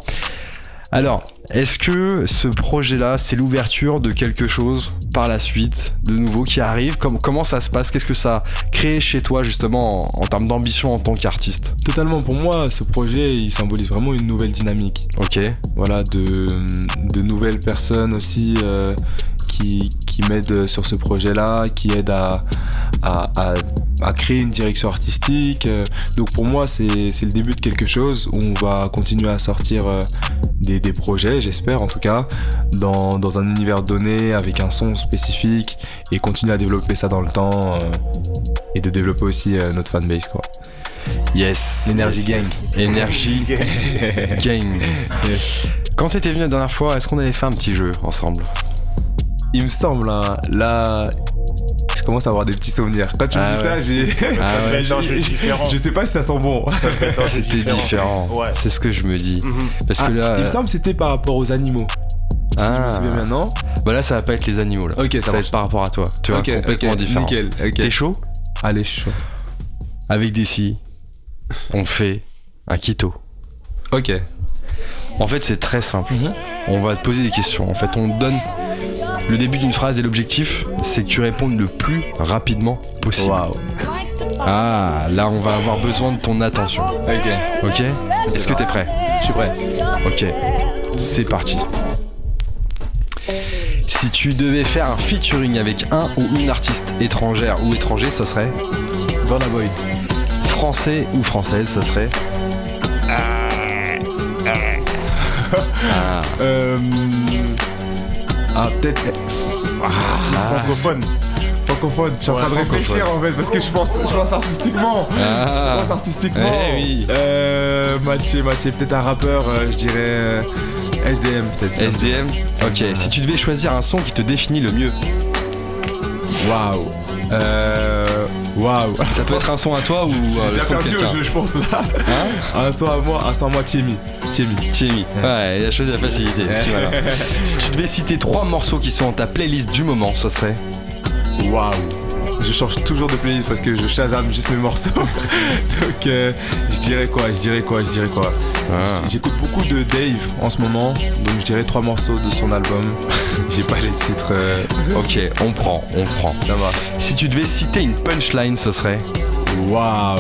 Alors, est-ce que ce projet-là, c'est l'ouverture de quelque chose par la suite, de nouveau qui arrive Comme- Comment ça se passe Qu'est-ce que ça crée chez toi, justement, en, en termes d'ambition en tant qu'artiste Totalement. Pour moi, ce projet il symbolise vraiment une nouvelle dynamique. Ok, voilà, de, de nouvelles personnes aussi euh, qui, qui m'aident sur ce projet-là, qui aident à, à, à- à créer une direction artistique. Donc pour moi, c'est le début de quelque chose où on va continuer à sortir euh, des, des projets, j'espère en tout cas, dans, dans un univers donné, avec un son spécifique, et continuer à développer ça dans le temps. euh, et de développer aussi euh, notre fanbase quoi. yes. L'énergie yes, gang. yes. Énergie [laughs] gang. Quand t'étais venu la dernière fois, est-ce qu'on avait fait un petit jeu ensemble? Il me semble, hein, là, je commence à avoir des petits souvenirs. Quand tu Ah me dis ouais. ça, j'ai. Ah [laughs] ouais. Je sais pas si ça sent bon. [laughs] C'était différent. Ouais. C'est ce que je me dis. Mhm. Parce que Ah, là, il me semble que c'était par rapport aux animaux. Si je Ah. me souviens bien, non bah là, ça va pas être les animaux. Là. Ok, ça ça va marche. être par rapport à toi. Tu vois, complètement différent. Nickel, ok. T'es chaud? Allez, je suis chaud. Avec des si, on fait un kito. Ok. En fait, c'est très simple. Mhm. On va te poser des questions. En fait, on te donne le début d'une phrase et l'objectif, c'est que tu répondes le plus rapidement possible. Ah, là, on va avoir besoin de ton attention. Ok. Ok Est-ce que t'es prêt? Je suis prêt. Ok. C'est parti. Si tu devais faire un featuring avec un ou une artiste étrangère ou étranger, ce serait? Burna Boy. français ou française, ce serait? Ah. Euh. Ah, peut-être. Ah, francophone. Francophone. Je suis en train de réfléchir en fait parce que je pense, je pense artistiquement. Ah. Je pense artistiquement. Eh oui. Euh. Mathieu, Mathieu, peut-être un rappeur, euh, je dirais. euh, SDM peut-être. SDM Ok. Si tu devais choisir un son qui te définit le mieux, Waouh. Euh. Waouh. ça peut être un son à toi ou [laughs] J'ai euh, perdu au quelqu'un jeu, je pense là. Hein Un son à moi, un son à moi, Timmy. Timmy. Timmy. Ouais, il a choisi la facilité. [laughs] Si tu devais citer trois morceaux qui sont dans ta playlist du moment, ce serait Waouh. Je change toujours de playlist parce que je shazam juste mes morceaux. [laughs] Donc euh, je dirais quoi Je dirais quoi Je dirais quoi Ah. J'écoute beaucoup de Dave en ce moment, donc je dirais trois morceaux de son album. [laughs] J'ai pas les titres. euh, Ok, on prend, on prend. ça va. Si tu devais citer une punchline, ce serait Waouh.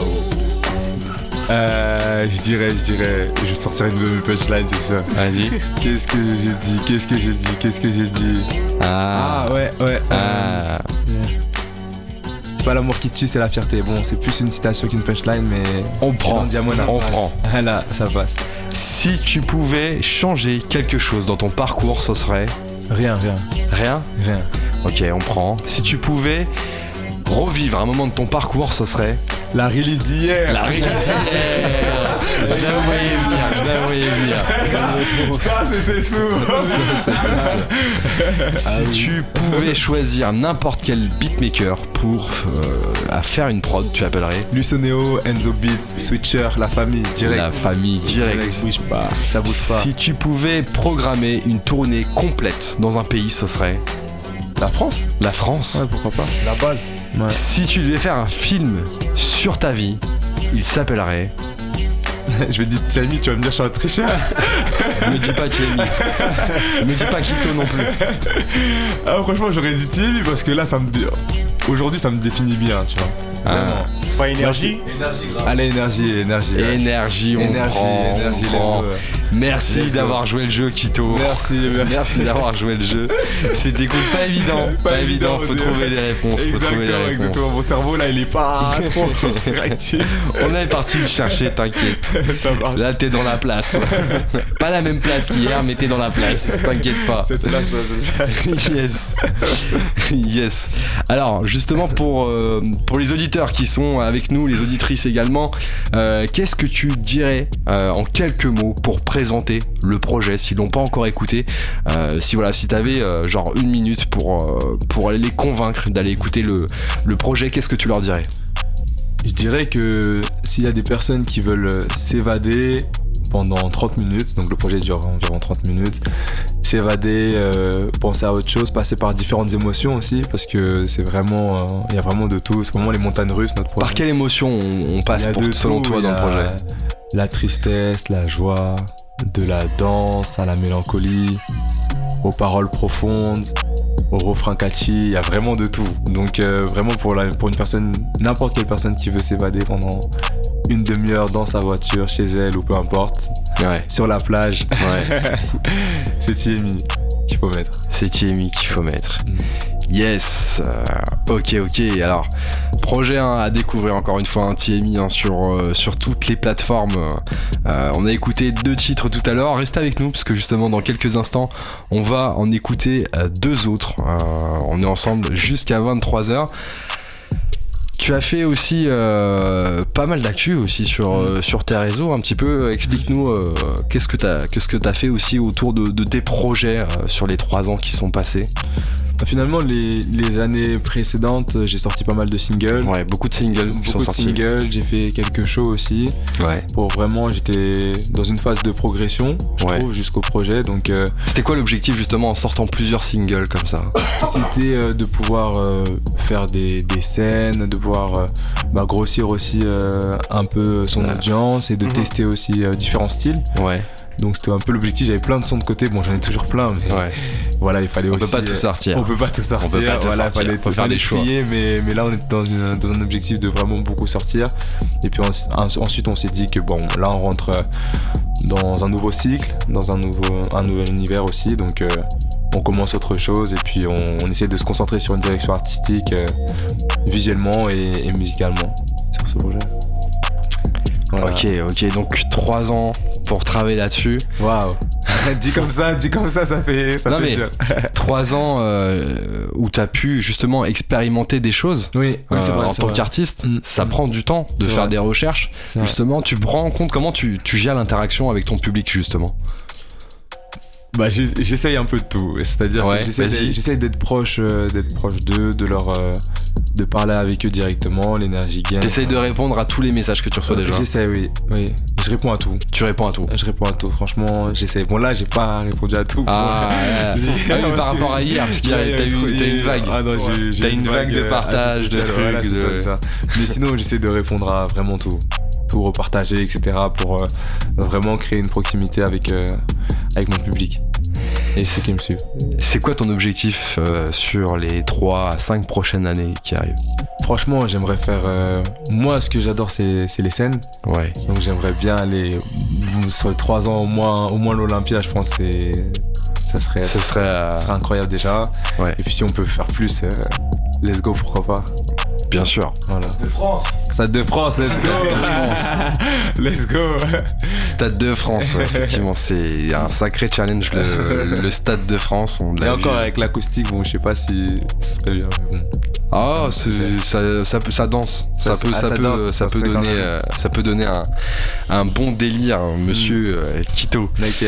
Euh, je dirais, je dirais, je sortirai une nouvelle punchline, c'est sûr. Vas-y. [laughs] Qu'est-ce que j'ai dit Qu'est-ce que j'ai dit Qu'est-ce que j'ai dit? Ah. Ah ouais, ouais. euh, Ah. C'est pas l'amour qui tue, c'est la fierté. Bon, c'est plus une citation qu'une punchline, mais. On prend. Diamona. On prend. [laughs] Ah là, ça passe. Si tu pouvais changer quelque chose dans ton parcours, ce serait Rien, rien, rien. rien. Ok, on prend. Si tu pouvais revivre un moment de ton parcours, ce serait La release d'hier. la release d'hier. [laughs] Je la voyais venir, je la voyais venir. Ça, c'était sourd. [laughs] Si tu pouvais choisir n'importe quel beatmaker pour euh, à faire une prod, tu appellerais Luconeo, Enzo Beats, Switcher, la famille, direct. la famille direct. Ça bouge pas. Ça bouge pas. Si tu pouvais programmer une tournée complète dans un pays, ce serait La France la France. Ouais, pourquoi pas. La base. Si tu devais faire un film sur ta vie, il s'appellerait. [laughs] je vais te dire, Jamie, tu vas me dire, je suis un tricheur. Me dis pas Thierry. Me dis pas Kito non plus. Ah, franchement, j'aurais dit Timmy parce que là, ça me. dé- Aujourd'hui, ça me définit bien, tu vois. Vraiment. Pas énergie. Allez, énergie, énergie. ouais. Énergie, on Énergie, prend, on énergie, let's prend. Merci d'avoir joué le jeu, Kito. Merci, merci. Merci [laughs] d'avoir joué le jeu. C'était cool, pas évident, pas, Pas évident. Faut trouver des réponses, faut trouver des Exactement, réponses. exactement. Mon cerveau, là, il est pas trop réactif. [laughs] On est parti le chercher, t'inquiète. [laughs] Là, t'es dans la place. pas la même place qu'hier, mais t'es dans la place. T'inquiète pas. Cette place, là, yes. yes. Alors, justement, pour, euh, pour les auditeurs qui sont avec nous, les auditrices également, euh, qu'est-ce que tu dirais euh, en quelques mots pour présenter le projet s'ils l'ont pas encore écouté. Euh, Si voilà, si t'avais euh, genre une minute pour, euh, pour aller les convaincre d'aller écouter le, le projet, qu'est-ce que tu leur dirais? Je dirais que s'il y a des personnes qui veulent s'évader pendant 30 minutes, donc le projet dure environ 30 minutes, s'évader, euh, penser à autre chose, passer par différentes émotions aussi, parce que c'est vraiment, euh, il y a vraiment de tout, c'est vraiment les montagnes russes notre projet. Par quelle émotion on, passe pour, selon toi dans le projet? La tristesse, la joie, de la danse à la mélancolie, aux paroles profondes, au refrain catchy, il y a vraiment de tout. Donc euh, vraiment pour, la, pour une personne, n'importe quelle personne qui veut s'évader pendant une demi-heure dans sa voiture, chez elle ou peu importe, Ouais, sur la plage, ouais. [laughs] c'est TMI qu'il faut mettre. C'est TMI qu'il faut mettre. Mm. Yes. euh, ok, ok. Alors, projet hein, à découvrir encore une fois un TMI hein, sur, euh, sur toutes les plateformes. Euh, on a écouté deux titres tout à l'heure. Restez avec nous parce que justement dans quelques instants, on va en écouter euh, deux autres. On est ensemble jusqu'à 23h. Tu as fait aussi pas mal d'actu aussi sur, sur tes réseaux. Un petit peu, explique-nous qu'est-ce que tu as, que as fait aussi autour de, tes projets sur les trois ans qui sont passés. Bah, Finalement, les, les années précédentes, j'ai sorti pas mal de singles. Ouais, beaucoup de singles Beaucoup de singles, j'ai fait quelques shows aussi. Ouais. Pour vraiment, j'étais dans une phase de progression, je Ouais. trouve, jusqu'au projet. Donc, euh, C'était quoi l'objectif justement en sortant plusieurs singles comme ça? C'était euh, de pouvoir euh, faire des, des scènes, de pouvoir euh, bah, grossir aussi euh, un peu son Ouais. audience et de Mhm. tester aussi euh, différents styles. Ouais, Donc c'était un peu l'objectif. J'avais plein de sons de côté. Bon, j'en ai toujours plein, mais ouais. voilà, il fallait On aussi. peut pas tout euh, sortir. On peut pas tout sortir. peut pas tout voilà, sortir. fallait Faut faire fallait des choix. mais, mais là on est dans, une- dans un objectif de vraiment beaucoup sortir. Et puis en- en- ensuite on s'est dit que bon, là on rentre euh, dans un nouveau cycle, dans un nouveau, un nouvel univers aussi. Donc euh, on commence autre chose et puis on, on essaie de se concentrer sur une direction artistique, euh, visuellement et, et musicalement sur ce projet. Voilà. Ok, ok, donc trois ans pour travailler là-dessus. Waouh. [laughs] dit comme ça, dit comme ça, ça fait, ça Non, fait mais- dur. [laughs] Ans euh, où tu as pu justement expérimenter des choses. Oui, oui, euh, vrai. en tant qu'artiste, Mm. ça prend du temps de faire vrai. des recherches. Justement, tu prends en compte comment tu, tu gères l'interaction avec ton public justement? Bah, j'essaye un peu de tout. C'est-à-dire Ouais, que j'essaye d'être- proche, euh, d'être proche d'eux, de leur, euh, de parler avec eux directement, l'énergie gain. T'essayes de répondre à tous les messages que tu reçois déjà. J'essaie, oui, oui. Je réponds à tout. Tu réponds à tout. Je réponds à tout. Franchement, j'essaie. Bon là, j'ai pas répondu à tout. Ah, ouais. [laughs] Ah oui, par rapport à hier, parce qu'il t'as eu- une vague. Ah non, j'ai- une vague de euh, partage, de. Voilà, trucs, de- ça. Mais sinon, j'essaie de répondre à vraiment tout. Tout repartager, etc. pour euh, vraiment créer une proximité avec, euh, avec mon public. Et ceux qui me suivent. C'est quoi ton objectif euh, sur les 3 à 5 prochaines années qui arrivent? Franchement, j'aimerais faire. euh, moi, ce que j'adore, c'est c'est les scènes. Ouais. Donc, j'aimerais bien aller sur trois ans au moins, au moins l'Olympia. Je pense que c'est ça serait, Ce serait. euh, ça serait incroyable déjà. Ouais. Et puis si on peut faire plus, euh, let's go, pourquoi pas. bien sûr. Voilà. De France. Stade de France, let's go [laughs] Let's go Stade de France, ouais, effectivement, c'est un sacré challenge le, [laughs] le Stade de France. On Et encore vu. avec l'acoustique, bon, je sais pas si ce serait bien, mais bon. Ah, ça, ça, danse. Ça, Ça- peut, ça, peut, danse, ça peut donner, euh, ça peut donner un, un bon délire, hein, monsieur euh, Quito. Ok.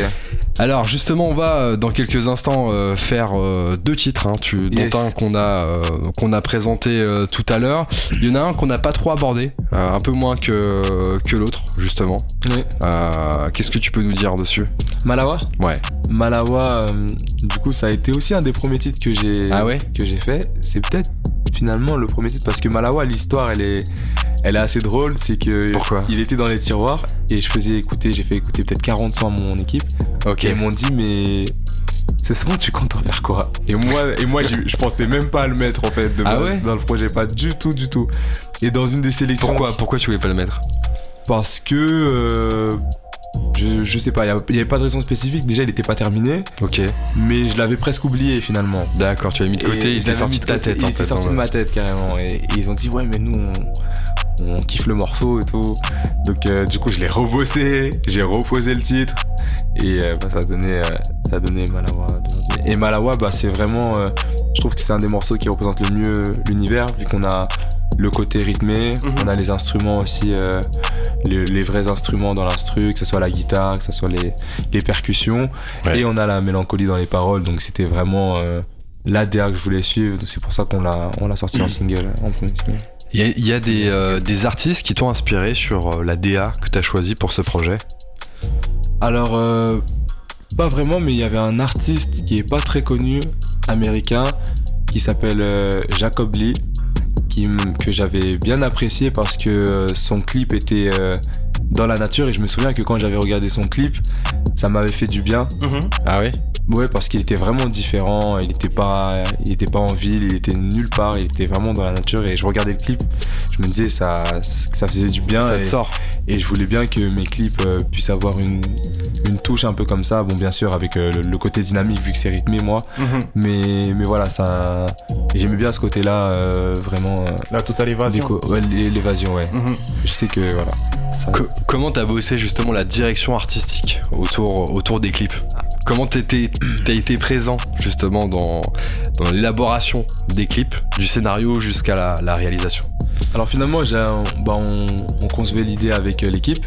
Alors justement, on va euh, dans quelques instants euh, faire euh, deux titres, hein, tu, dont Yes. un qu'on a qu'on a présenté tout à l'heure. Il y en a un qu'on n'a pas trop abordé, un peu moins que que l'autre justement. Oui. Euh, Qu'est-ce que tu peux nous dire dessus? Malawa? Ouais. Malawa, euh, du coup, ça a été aussi un des premiers titres que j'ai Ah ouais? que j'ai fait. C'est peut-être finalement le premier titre parce que Malawa, l'histoire, elle est elle est assez drôle. C'est que Pourquoi? il était dans les tiroirs et je faisais écouter, j'ai fait écouter peut-être 40 sons à mon équipe Ok. Et ils m'ont dit mais ce son tu comptes en faire quoi? Et moi et moi je pensais même pas à le mettre en fait de Ah ouais? dans le projet, pas du tout du tout. Et dans une des sélections Pourquoi Pourquoi tu voulais pas le mettre? Parce que euh, je, je sais pas, il n'y avait pas de raison spécifique. Déjà, il était pas terminé, Ok. mais je l'avais presque oublié finalement. D'accord, tu l'as mis de côté, Et il était sorti de ta tête Il en était fait. sorti dans de ma tête carrément. Et, et ils ont dit, ouais, mais nous, on, on kiffe le morceau et tout. Donc, euh, du coup, je l'ai rebossé, j'ai reposé le titre. Et euh, bah, ça, a donné, euh, ça a donné Malawa. Et Malawa, bah, c'est vraiment. euh, je trouve que c'est un des morceaux qui représente le mieux l'univers, vu qu'on a le côté rythmé, on a les instruments aussi, euh, les, les vrais instruments dans l'instru, que ce soit la guitare, que ce soit les, les percussions. Ouais. Et on a la mélancolie dans les paroles, donc c'était vraiment euh, la DA que je voulais suivre. donc C'est pour ça qu'on l'a, on l'a sorti en single, en premier single. Il y a, y a des, euh, des artistes qui t'ont inspiré sur la DA que tu as choisi pour ce projet? Alors, euh, pas vraiment, mais il y avait un artiste qui est pas très connu, américain, qui s'appelle euh, Jacob Lee, qui, que j'avais bien apprécié parce que euh, son clip était euh, dans la nature. Et je me souviens que quand j'avais regardé son clip, ça m'avait fait du bien. Ah oui Ouais, parce qu'il était vraiment différent. Il était pas, il était pas en ville, il était nulle part. Il était vraiment dans la nature. Et je regardais le clip, je me disais ça, ça, ça faisait du bien. Ça et, te sort. et je voulais bien que mes clips euh, puissent avoir une, une touche un peu comme ça. Bon, bien sûr, avec euh, le, le côté dynamique vu que c'est rythmé, moi. Mais, mais voilà, ça, j'aimais bien ce côté-là, euh, vraiment. euh, La totale évasion. ouais, l'é- l'évasion, ouais. Mhm. Je sais que voilà. ça- Co- comment t'as bossé justement la direction artistique autour, autour des clips? Comment t'as été présent justement dans, dans l'élaboration des clips, du scénario jusqu'à la, la réalisation? Alors finalement, un- bah, on, on concevait l'idée avec euh, l'équipe.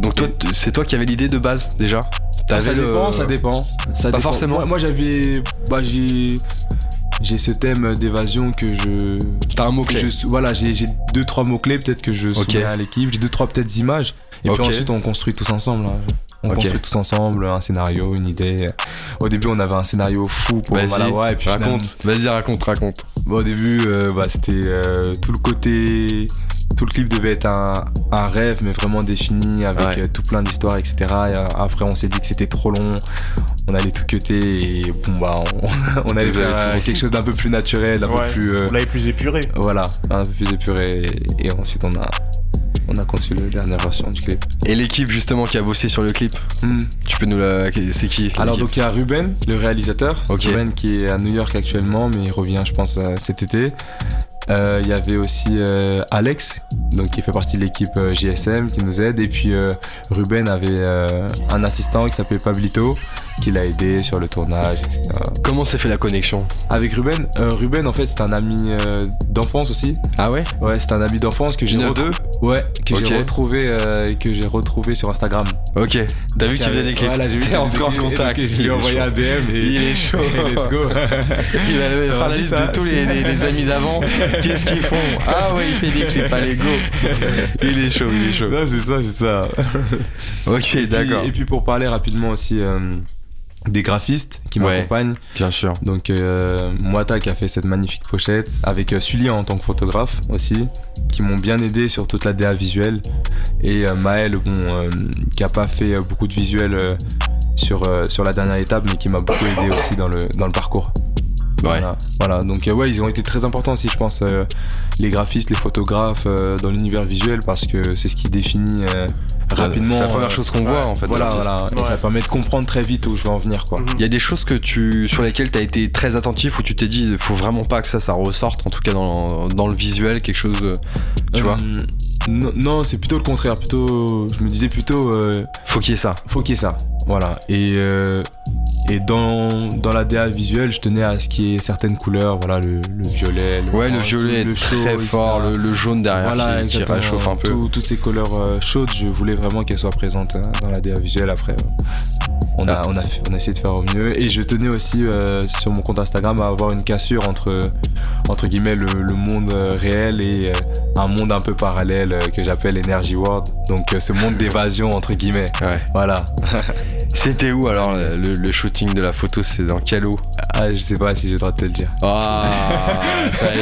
Donc toi, c'est toi qui avais l'idée de base déjà? Ça T'avais le- dépend, ça dépend. Ça Pas dépend. forcément. Moi, moi, j'avais, bah j'ai, j'ai ce thème d'évasion que je, T'as un mot-clé. je- voilà, j'ai, deux trois mots clés peut-être que je Ok. soumets à l'équipe. J'ai deux trois peut-être images. Et puis ensuite on construit tous ensemble. hein. On construit tous ensemble un scénario, une idée. Au début, on avait un scénario fou pour Vas-y, Malawa et puis raconte, vas-y raconte, raconte. Bon, au début, euh, bah, c'était euh, tout le côté. Tout le clip devait être un, un rêve, mais vraiment défini, avec Ouais. euh, tout plein d'histoires, etc. Et euh, après, on s'est dit que c'était trop long. On allait tout cutter et bon, bah, on, [laughs] on allait euh, tout- quelque chose d'un peu plus naturel, d'un Ouais. peu plus. euh, Vous l'avez plus épuré. voilà, un peu plus épuré. Et, et ensuite, on a, on a conçu la dernière version du clip. Et l'équipe justement qui a bossé sur le clip, Hmm. tu peux nous la... C'est qui Alors, donc, il y a Ruben, le réalisateur. Ruben qui est à New York actuellement, mais il revient, je pense, euh, cet été. Euh, Il y avait aussi euh, Alex, donc qui fait partie de l'équipe euh, JSM, qui nous aide. Et puis euh, Ruben avait euh, un assistant qui s'appelait Pablito, qui l'a aidé sur le tournage, etc. Comment s'est fait la connexion? Avec Ruben, euh, Ruben en fait c'est un ami euh, d'enfance aussi. Ah ouais? Ouais, c'est un ami d'enfance que j'ai 9-2? retrou- Ouais, que Ok. j'ai retrouvé, euh, que j'ai retrouvé sur Instagram. Ok, t'as vu qu'il faisait des clips Voilà, j'ai vu encore en contact. Je lui ai envoyé un DM et Il est [laughs] chaud. et let's go. Il va [laughs] faire la liste de tous les, les- les amis d'avant. [laughs] [laughs] Qu'est-ce qu'ils font Ah ouais, il fait des clips, allez go [laughs] Il est chaud, il est chaud. Non, c'est ça, c'est ça. [laughs] Ok, Et puis- d'accord. Et puis pour parler rapidement aussi euh, des graphistes qui Ouais. m'accompagnent. Bien sûr. Donc euh, Moata qui a fait cette magnifique pochette, avec euh, Sully en tant que photographe aussi, qui m'ont bien aidé sur toute la DA visuelle. Et euh, Maël, bon, euh, qui a pas fait euh, beaucoup de visuels euh, sur, euh, sur la dernière étape, mais qui m'a beaucoup aidé aussi dans le, dans le parcours. Ouais. Voilà, Voilà. donc euh, ouais, ils ont été très importants aussi, je pense, euh, les graphistes, les photographes euh, dans l'univers visuel, parce que c'est ce qui définit euh, rapidement. C'est la première chose qu'on voit en fait. Voilà, voilà. Et ça permet de comprendre très vite où je veux en venir, quoi. Il y a des choses que tu, sur lesquelles tu as été très attentif où tu t'es dit, il faut vraiment pas que ça, ça ressorte, en tout cas dans, dans le visuel, quelque chose, euh, tu vois Non, non, c'est plutôt le contraire. Plutôt, je me disais plutôt, euh, Faut qu'il y ait ça. faut qu'il y ait ça. Voilà. Et, euh, et dans, dans la DA visuelle, je tenais à ce qu'il y ait certaines couleurs. Voilà, le, le violet. Le Ouais, le violet est chaud, très fort, le, le jaune derrière Voilà, qui, réchauffe un peu. Tout- toutes ces couleurs euh, chaudes, je voulais vraiment qu'elles soient présentes hein, dans la DA visuelle après. on, a, on, a, on a essayé de faire au mieux. Et je tenais aussi euh, sur mon compte Instagram à avoir une cassure entre, entre guillemets, le, le monde euh, réel et un monde un peu parallèle euh, que j'appelle Energy World. Donc euh, ce monde d'évasion entre guillemets. Ouais. Voilà. [laughs] C'était où alors le, shooting de la photo? C'est dans quel eau? Ah je sais pas si j'ai le droit de te le dire. Ah, ça. [laughs]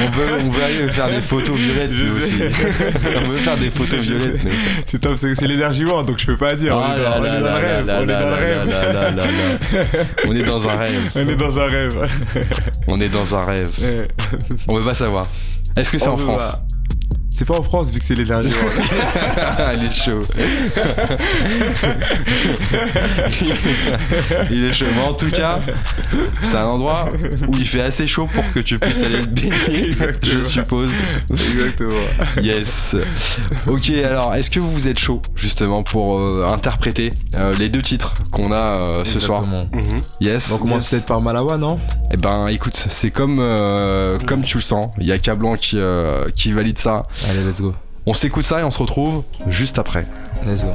On veut, on veut faire des photos violettes nous aussi. [laughs] on veut faire des photos violettes. Mais... C'est top, c'est l'Energy World donc je peux pas dire. Ah, on, est dans, le rêve. On est dans un rêve. On est dans un rêve. On est dans un rêve. On veut pas savoir. Est-ce que c'est en France. C'est pas en France vu que c'est l'Energy [laughs] World. [laughs] Il est chaud. [laughs] il est chaud. Mais en tout cas, c'est un endroit où il fait assez chaud pour que tu puisses aller te baigner, je suppose. Exactement. Yes. Ok, alors est-ce que vous êtes chaud justement pour euh, interpréter euh, les deux titres qu'on a euh, ce soir Exactement. Yes. On commence peut-être par Malawa, non? Eh ben écoute, c'est comme, euh, comme tu le sens. Il y a Cablan qui, euh, qui valide ça. Allez, let's go. On s'écoute ça et on se retrouve juste après. Let's go.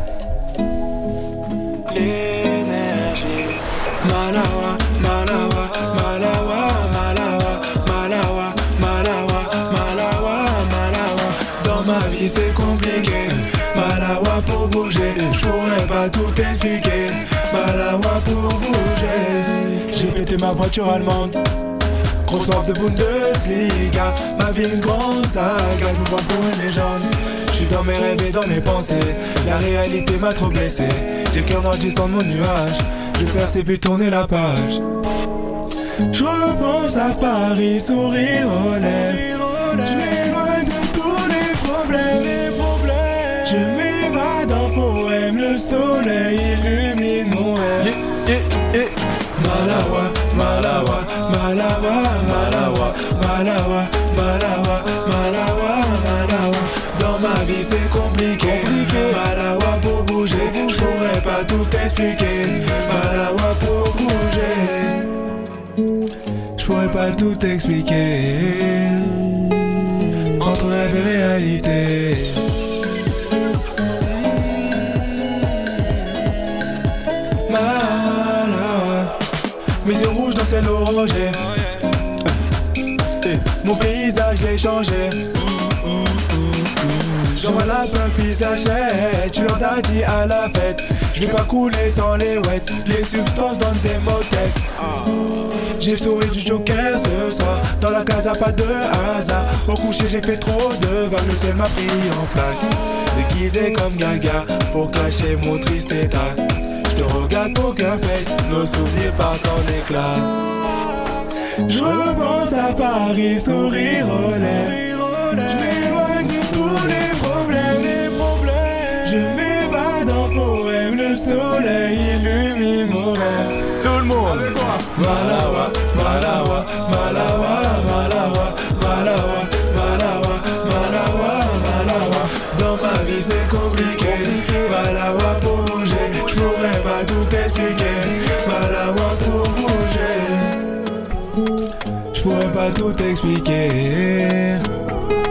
l'énergie. Malawa, Malawa, Malawa, Malawa, Malawa, Malawa, Malawa, Malawa. Dans ma vie c'est compliqué. Malawa pour bouger, je pourrais pas tout expliquer. Malawa pour bouger. J'ai pété ma voiture allemande. De Bundesliga. Ma vie une grande saga Je me vois pour une légende. Je suis dans mes rêves et dans mes pensées. La réalité m'a trop blessé. J'ai le cœur noir de mon nuage. Je perce et puis tourner la page. Je repense à Paris, sourire aux lèvres Je m'éloigne de tous les problèmes. Je m'évade en poème. Le soleil illumine mon rêve Malawa, Malawa, Malawa, Malawa, Malawa, Malawa, Malawa, Malawa. Dans ma vie c'est compliqué. Malawa pour bouger, je pourrais pas tout expliquer. Malawa pour bouger, je pourrais pas tout expliquer. Entre rêve et réalité. Dans Mon paysage l'ai changé. J'envoie la puis s'achète Tu leur as dit à la fête. Je vais pas couler sans les wet Les substances donnent des tête. J'ai souri du joker ce soir. Dans la casa pas de hasard. Au coucher j'ai fait trop de vagues. Le ciel m'a pris en flaque. Déguisé comme Gaga Pour cacher mon triste état nos souvenirs partent en éclats. Je repense à Paris, sourire aux lèvres. Je m'éloigne de tous les problèmes, les problèmes. Je m'évade en poème, le soleil illumine mon rêve. Tout le monde. Malawa, Malawa, pas tout expliquer.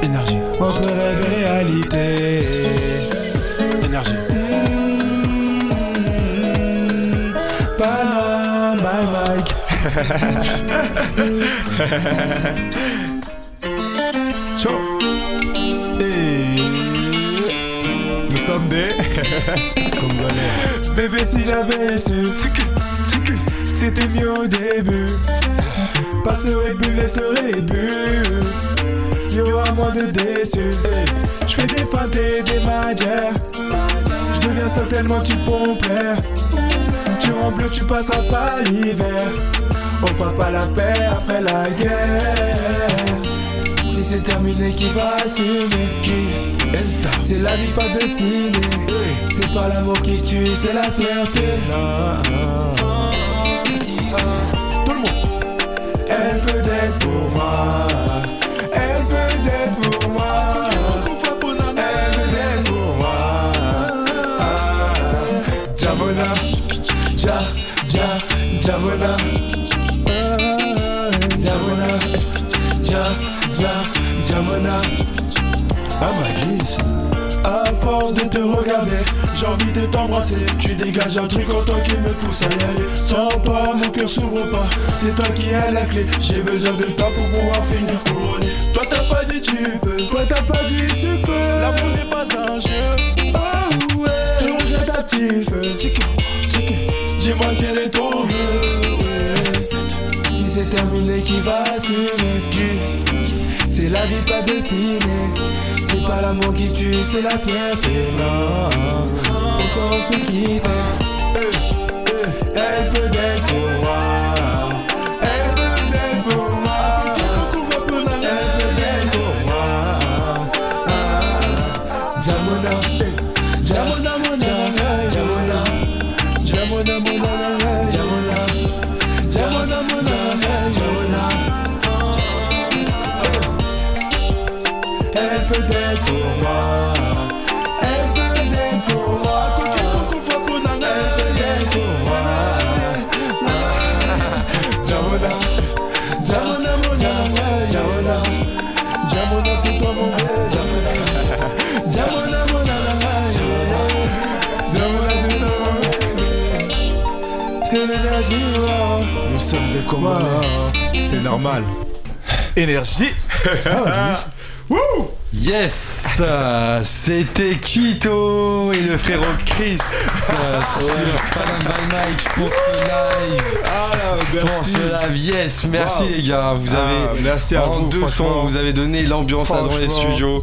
Énergie, Entre rêve et réalité. énergie. Pas my Mike. Chaud. Et nous sommes des [laughs] Congolais. Bébé, si j'avais su c'était mieux au début, pas ce Red Bull et ce Red Bull, y aura moins de déçus. Je fais des feintes et des magières, je deviens stock tellement tu pompes. Tu rends bleu, tu passeras pas l'hiver. On fera pas la paix après la guerre. Si c'est terminé, qui va assumer? Qui C'est la vie, pas dessinée. C'est pas l'amour qui tue, c'est la fierté. Elle peut être pour moi. Elle peut être pour moi. Elle peut être pour moi. Jamona, ja, ja, jamona. Jamona, ja, ja, jamona. I'm a geese. Force de te regarder. J'ai envie de t'embrasser. Tu dégages un truc en toi qui me pousse à y aller. Sans toi mon cœur s'ouvre pas. C'est toi qui as la clé. J'ai besoin de toi pour pouvoir finir couronné. Toi t'as pas dit tu peux. Toi t'as pas dit tu peux. L'amour n'est pas un jeu. Oh ouais. Je regrette ta petite feu. Dis-moi quel est ton vœu. Ouais. Si c'est terminé, qui va assumer? Qui? C'est la vie, pas destinée. C'est pas l'amour qui tue, c'est la fierté. Non, pourquoi on s'est quitté Elle peut être Congolais C'est normal. Énergie [laughs] Yes euh, C'était Kito et le frérot Chris euh, sur Panam by Mike pour ce live. Ah, Pour ce live, yes, merci Wow. les gars, vous avez Ah, merci à en vous, deux sons, vous avez donné l'ambiance là dans les studios.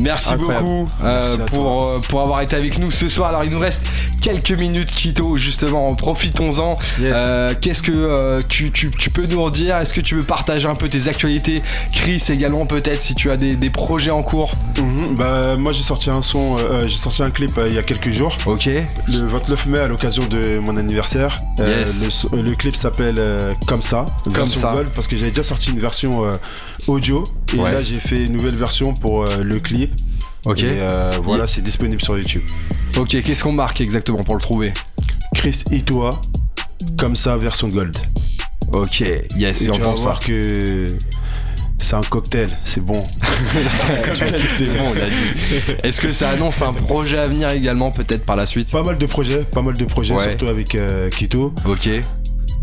Merci Incroyable. beaucoup euh, Merci à pour, euh, pour avoir été avec nous ce soir. Alors il nous reste quelques minutes Kito, justement, profitons-en. Yes. Euh, Qu'est-ce que euh, tu, tu- tu peux nous redire Est-ce que tu veux partager un peu tes actualités? Chris également peut-être si tu as des, des projets en cours Mhm, Bah moi j'ai sorti un son, euh, j'ai sorti un clip il y a quelques jours. Ok Le 29 mai à l'occasion de mon anniversaire. Yes. le, clip s'appelle Comme ça, Comme ça. Gold, parce que j'avais déjà sorti une version audio et Ouais. là j'ai fait une nouvelle version pour le clip. Ok. Et voilà, c'est disponible sur YouTube. Ok, qu'est-ce qu'on marque exactement pour le trouver Chris Itoa, Comme ça, version Gold. Ok, yes, Et et on tu vas entend ça. voir que c'est un cocktail, c'est bon. [laughs] c'est bon, il a dit. Est-ce que ça annonce un projet à venir également, peut-être par la suite Pas mal de projets, pas mal de projets, Ouais. surtout avec euh, Kito. Ok.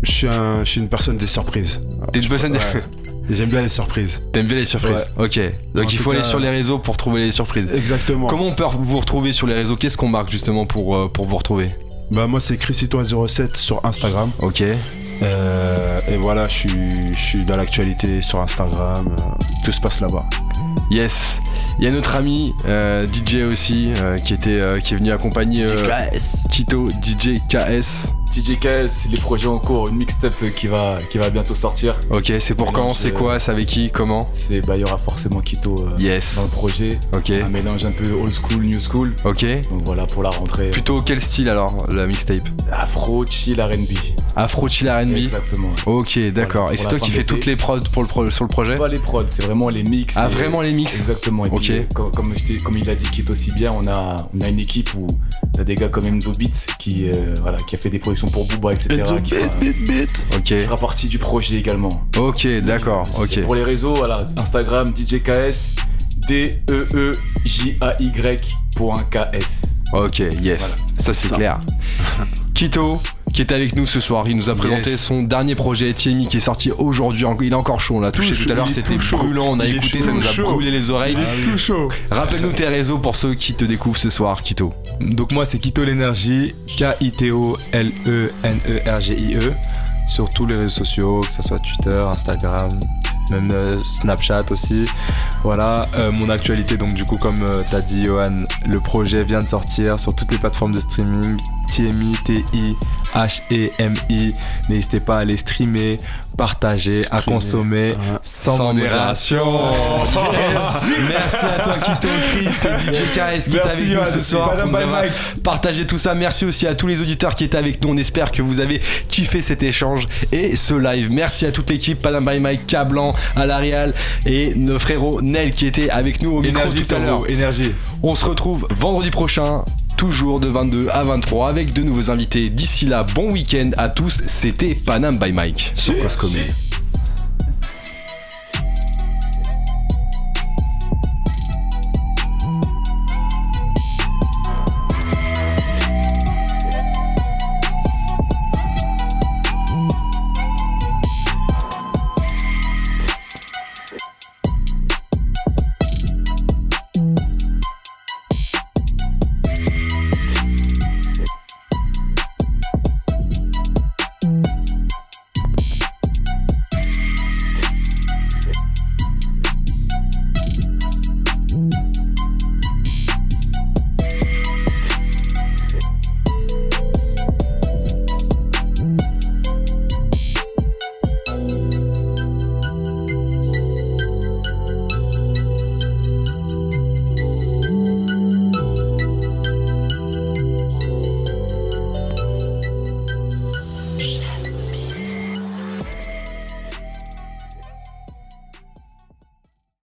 Je suis, un- je suis une personne des surprises. T'es une personne. Ouais. [laughs] J'aime bien les surprises. T'aimes bien les surprises Ok. Donc En il faut aller cas, sur les réseaux pour trouver les surprises. Exactement. Comment on peut vous retrouver sur les réseaux? Qu'est-ce qu'on marque justement pour, euh, pour vous retrouver? Bah moi c'est Chrisitois07 sur Instagram. Ok. Euh, et voilà, je suis, je suis dans l'actualité sur Instagram. euh, tout se passe là-bas. Yes. Il y a notre ami euh, DJ aussi euh, qui était euh, qui est venu accompagner euh, Kito DJ KS. DJ KS, les projets en cours, une mixtape qui va, qui va bientôt sortir. Ok, c'est pour quand C'est quoi C'est avec qui Comment C'est bah il y aura forcément Kito euh, Yes. dans le projet. Ok. Un mélange un peu old school, new school. Ok. Donc voilà pour la rentrée. Plutôt quel style alors la mixtape Afro, chill, R&B. Afro chill R&B. Exactement. Ok, d'accord. Voilà, Et c'est toi qui fais toutes les prods pour le pro- sur le projet Pas les prods, c'est vraiment les mix. Ah, et- vraiment les mix Exactement. Et Ok. puis, euh, comme, comme, je t'ai- comme il a dit Kito si bien, on a, on a une équipe où t'as des gars comme Enzo Beats qui, euh, voilà, qui a fait des productions pour Booba, etc. Qui, fera, Beat, beat, beat. Ok. qui fera partie du projet également. Ok, d'accord. Ok. Pour les réseaux, voilà, Instagram, DJKS, E D-E-E-J-A-Y.KS. Ok, yes. Ça c'est clair. [laughs] Kito, qui est avec nous ce soir, il nous a présenté Yes. son dernier projet, TMI, qui est sorti aujourd'hui. Il est encore chaud, on l'a touché Tout tout à l'heure, c'était brûlant, on a Il écouté, chaud, ça nous a chaud. brûlé les oreilles. Tout chaud. Rappelle-nous tes réseaux pour ceux qui te découvrent ce soir, Kito. Donc moi c'est Kito l'énergie, E K-I-T-O-L-E-N-E-R-G-I-E, sur tous les réseaux sociaux, que ce soit Twitter, Instagram, même euh, Snapchat aussi. Voilà, euh, mon actualité, donc du coup comme euh, t'as dit Johan, le projet vient de sortir sur toutes les plateformes de streaming, TMI, T-I-H-E-M-I. N'hésitez pas à aller streamer, partager, à consommer Ah. sans, modération. Yes. Merci à toi, Kito, Chris et DJ KS qui est avec nous ce soir. Pour nous avoir partagé tout ça. Merci aussi à tous les auditeurs qui étaient avec nous. On espère que vous avez kiffé cet échange et ce live. Merci à toute l'équipe, Padam by Mike, Cablan, à la Real et nos frérots Nel qui étaient avec nous au micro tout à l'heure. énergie. On se retrouve vendredi prochain, toujours de 22 à 23 avec de nouveaux invités. D'ici là, bon week-end à tous. C'était Panam by Mike sur Cause.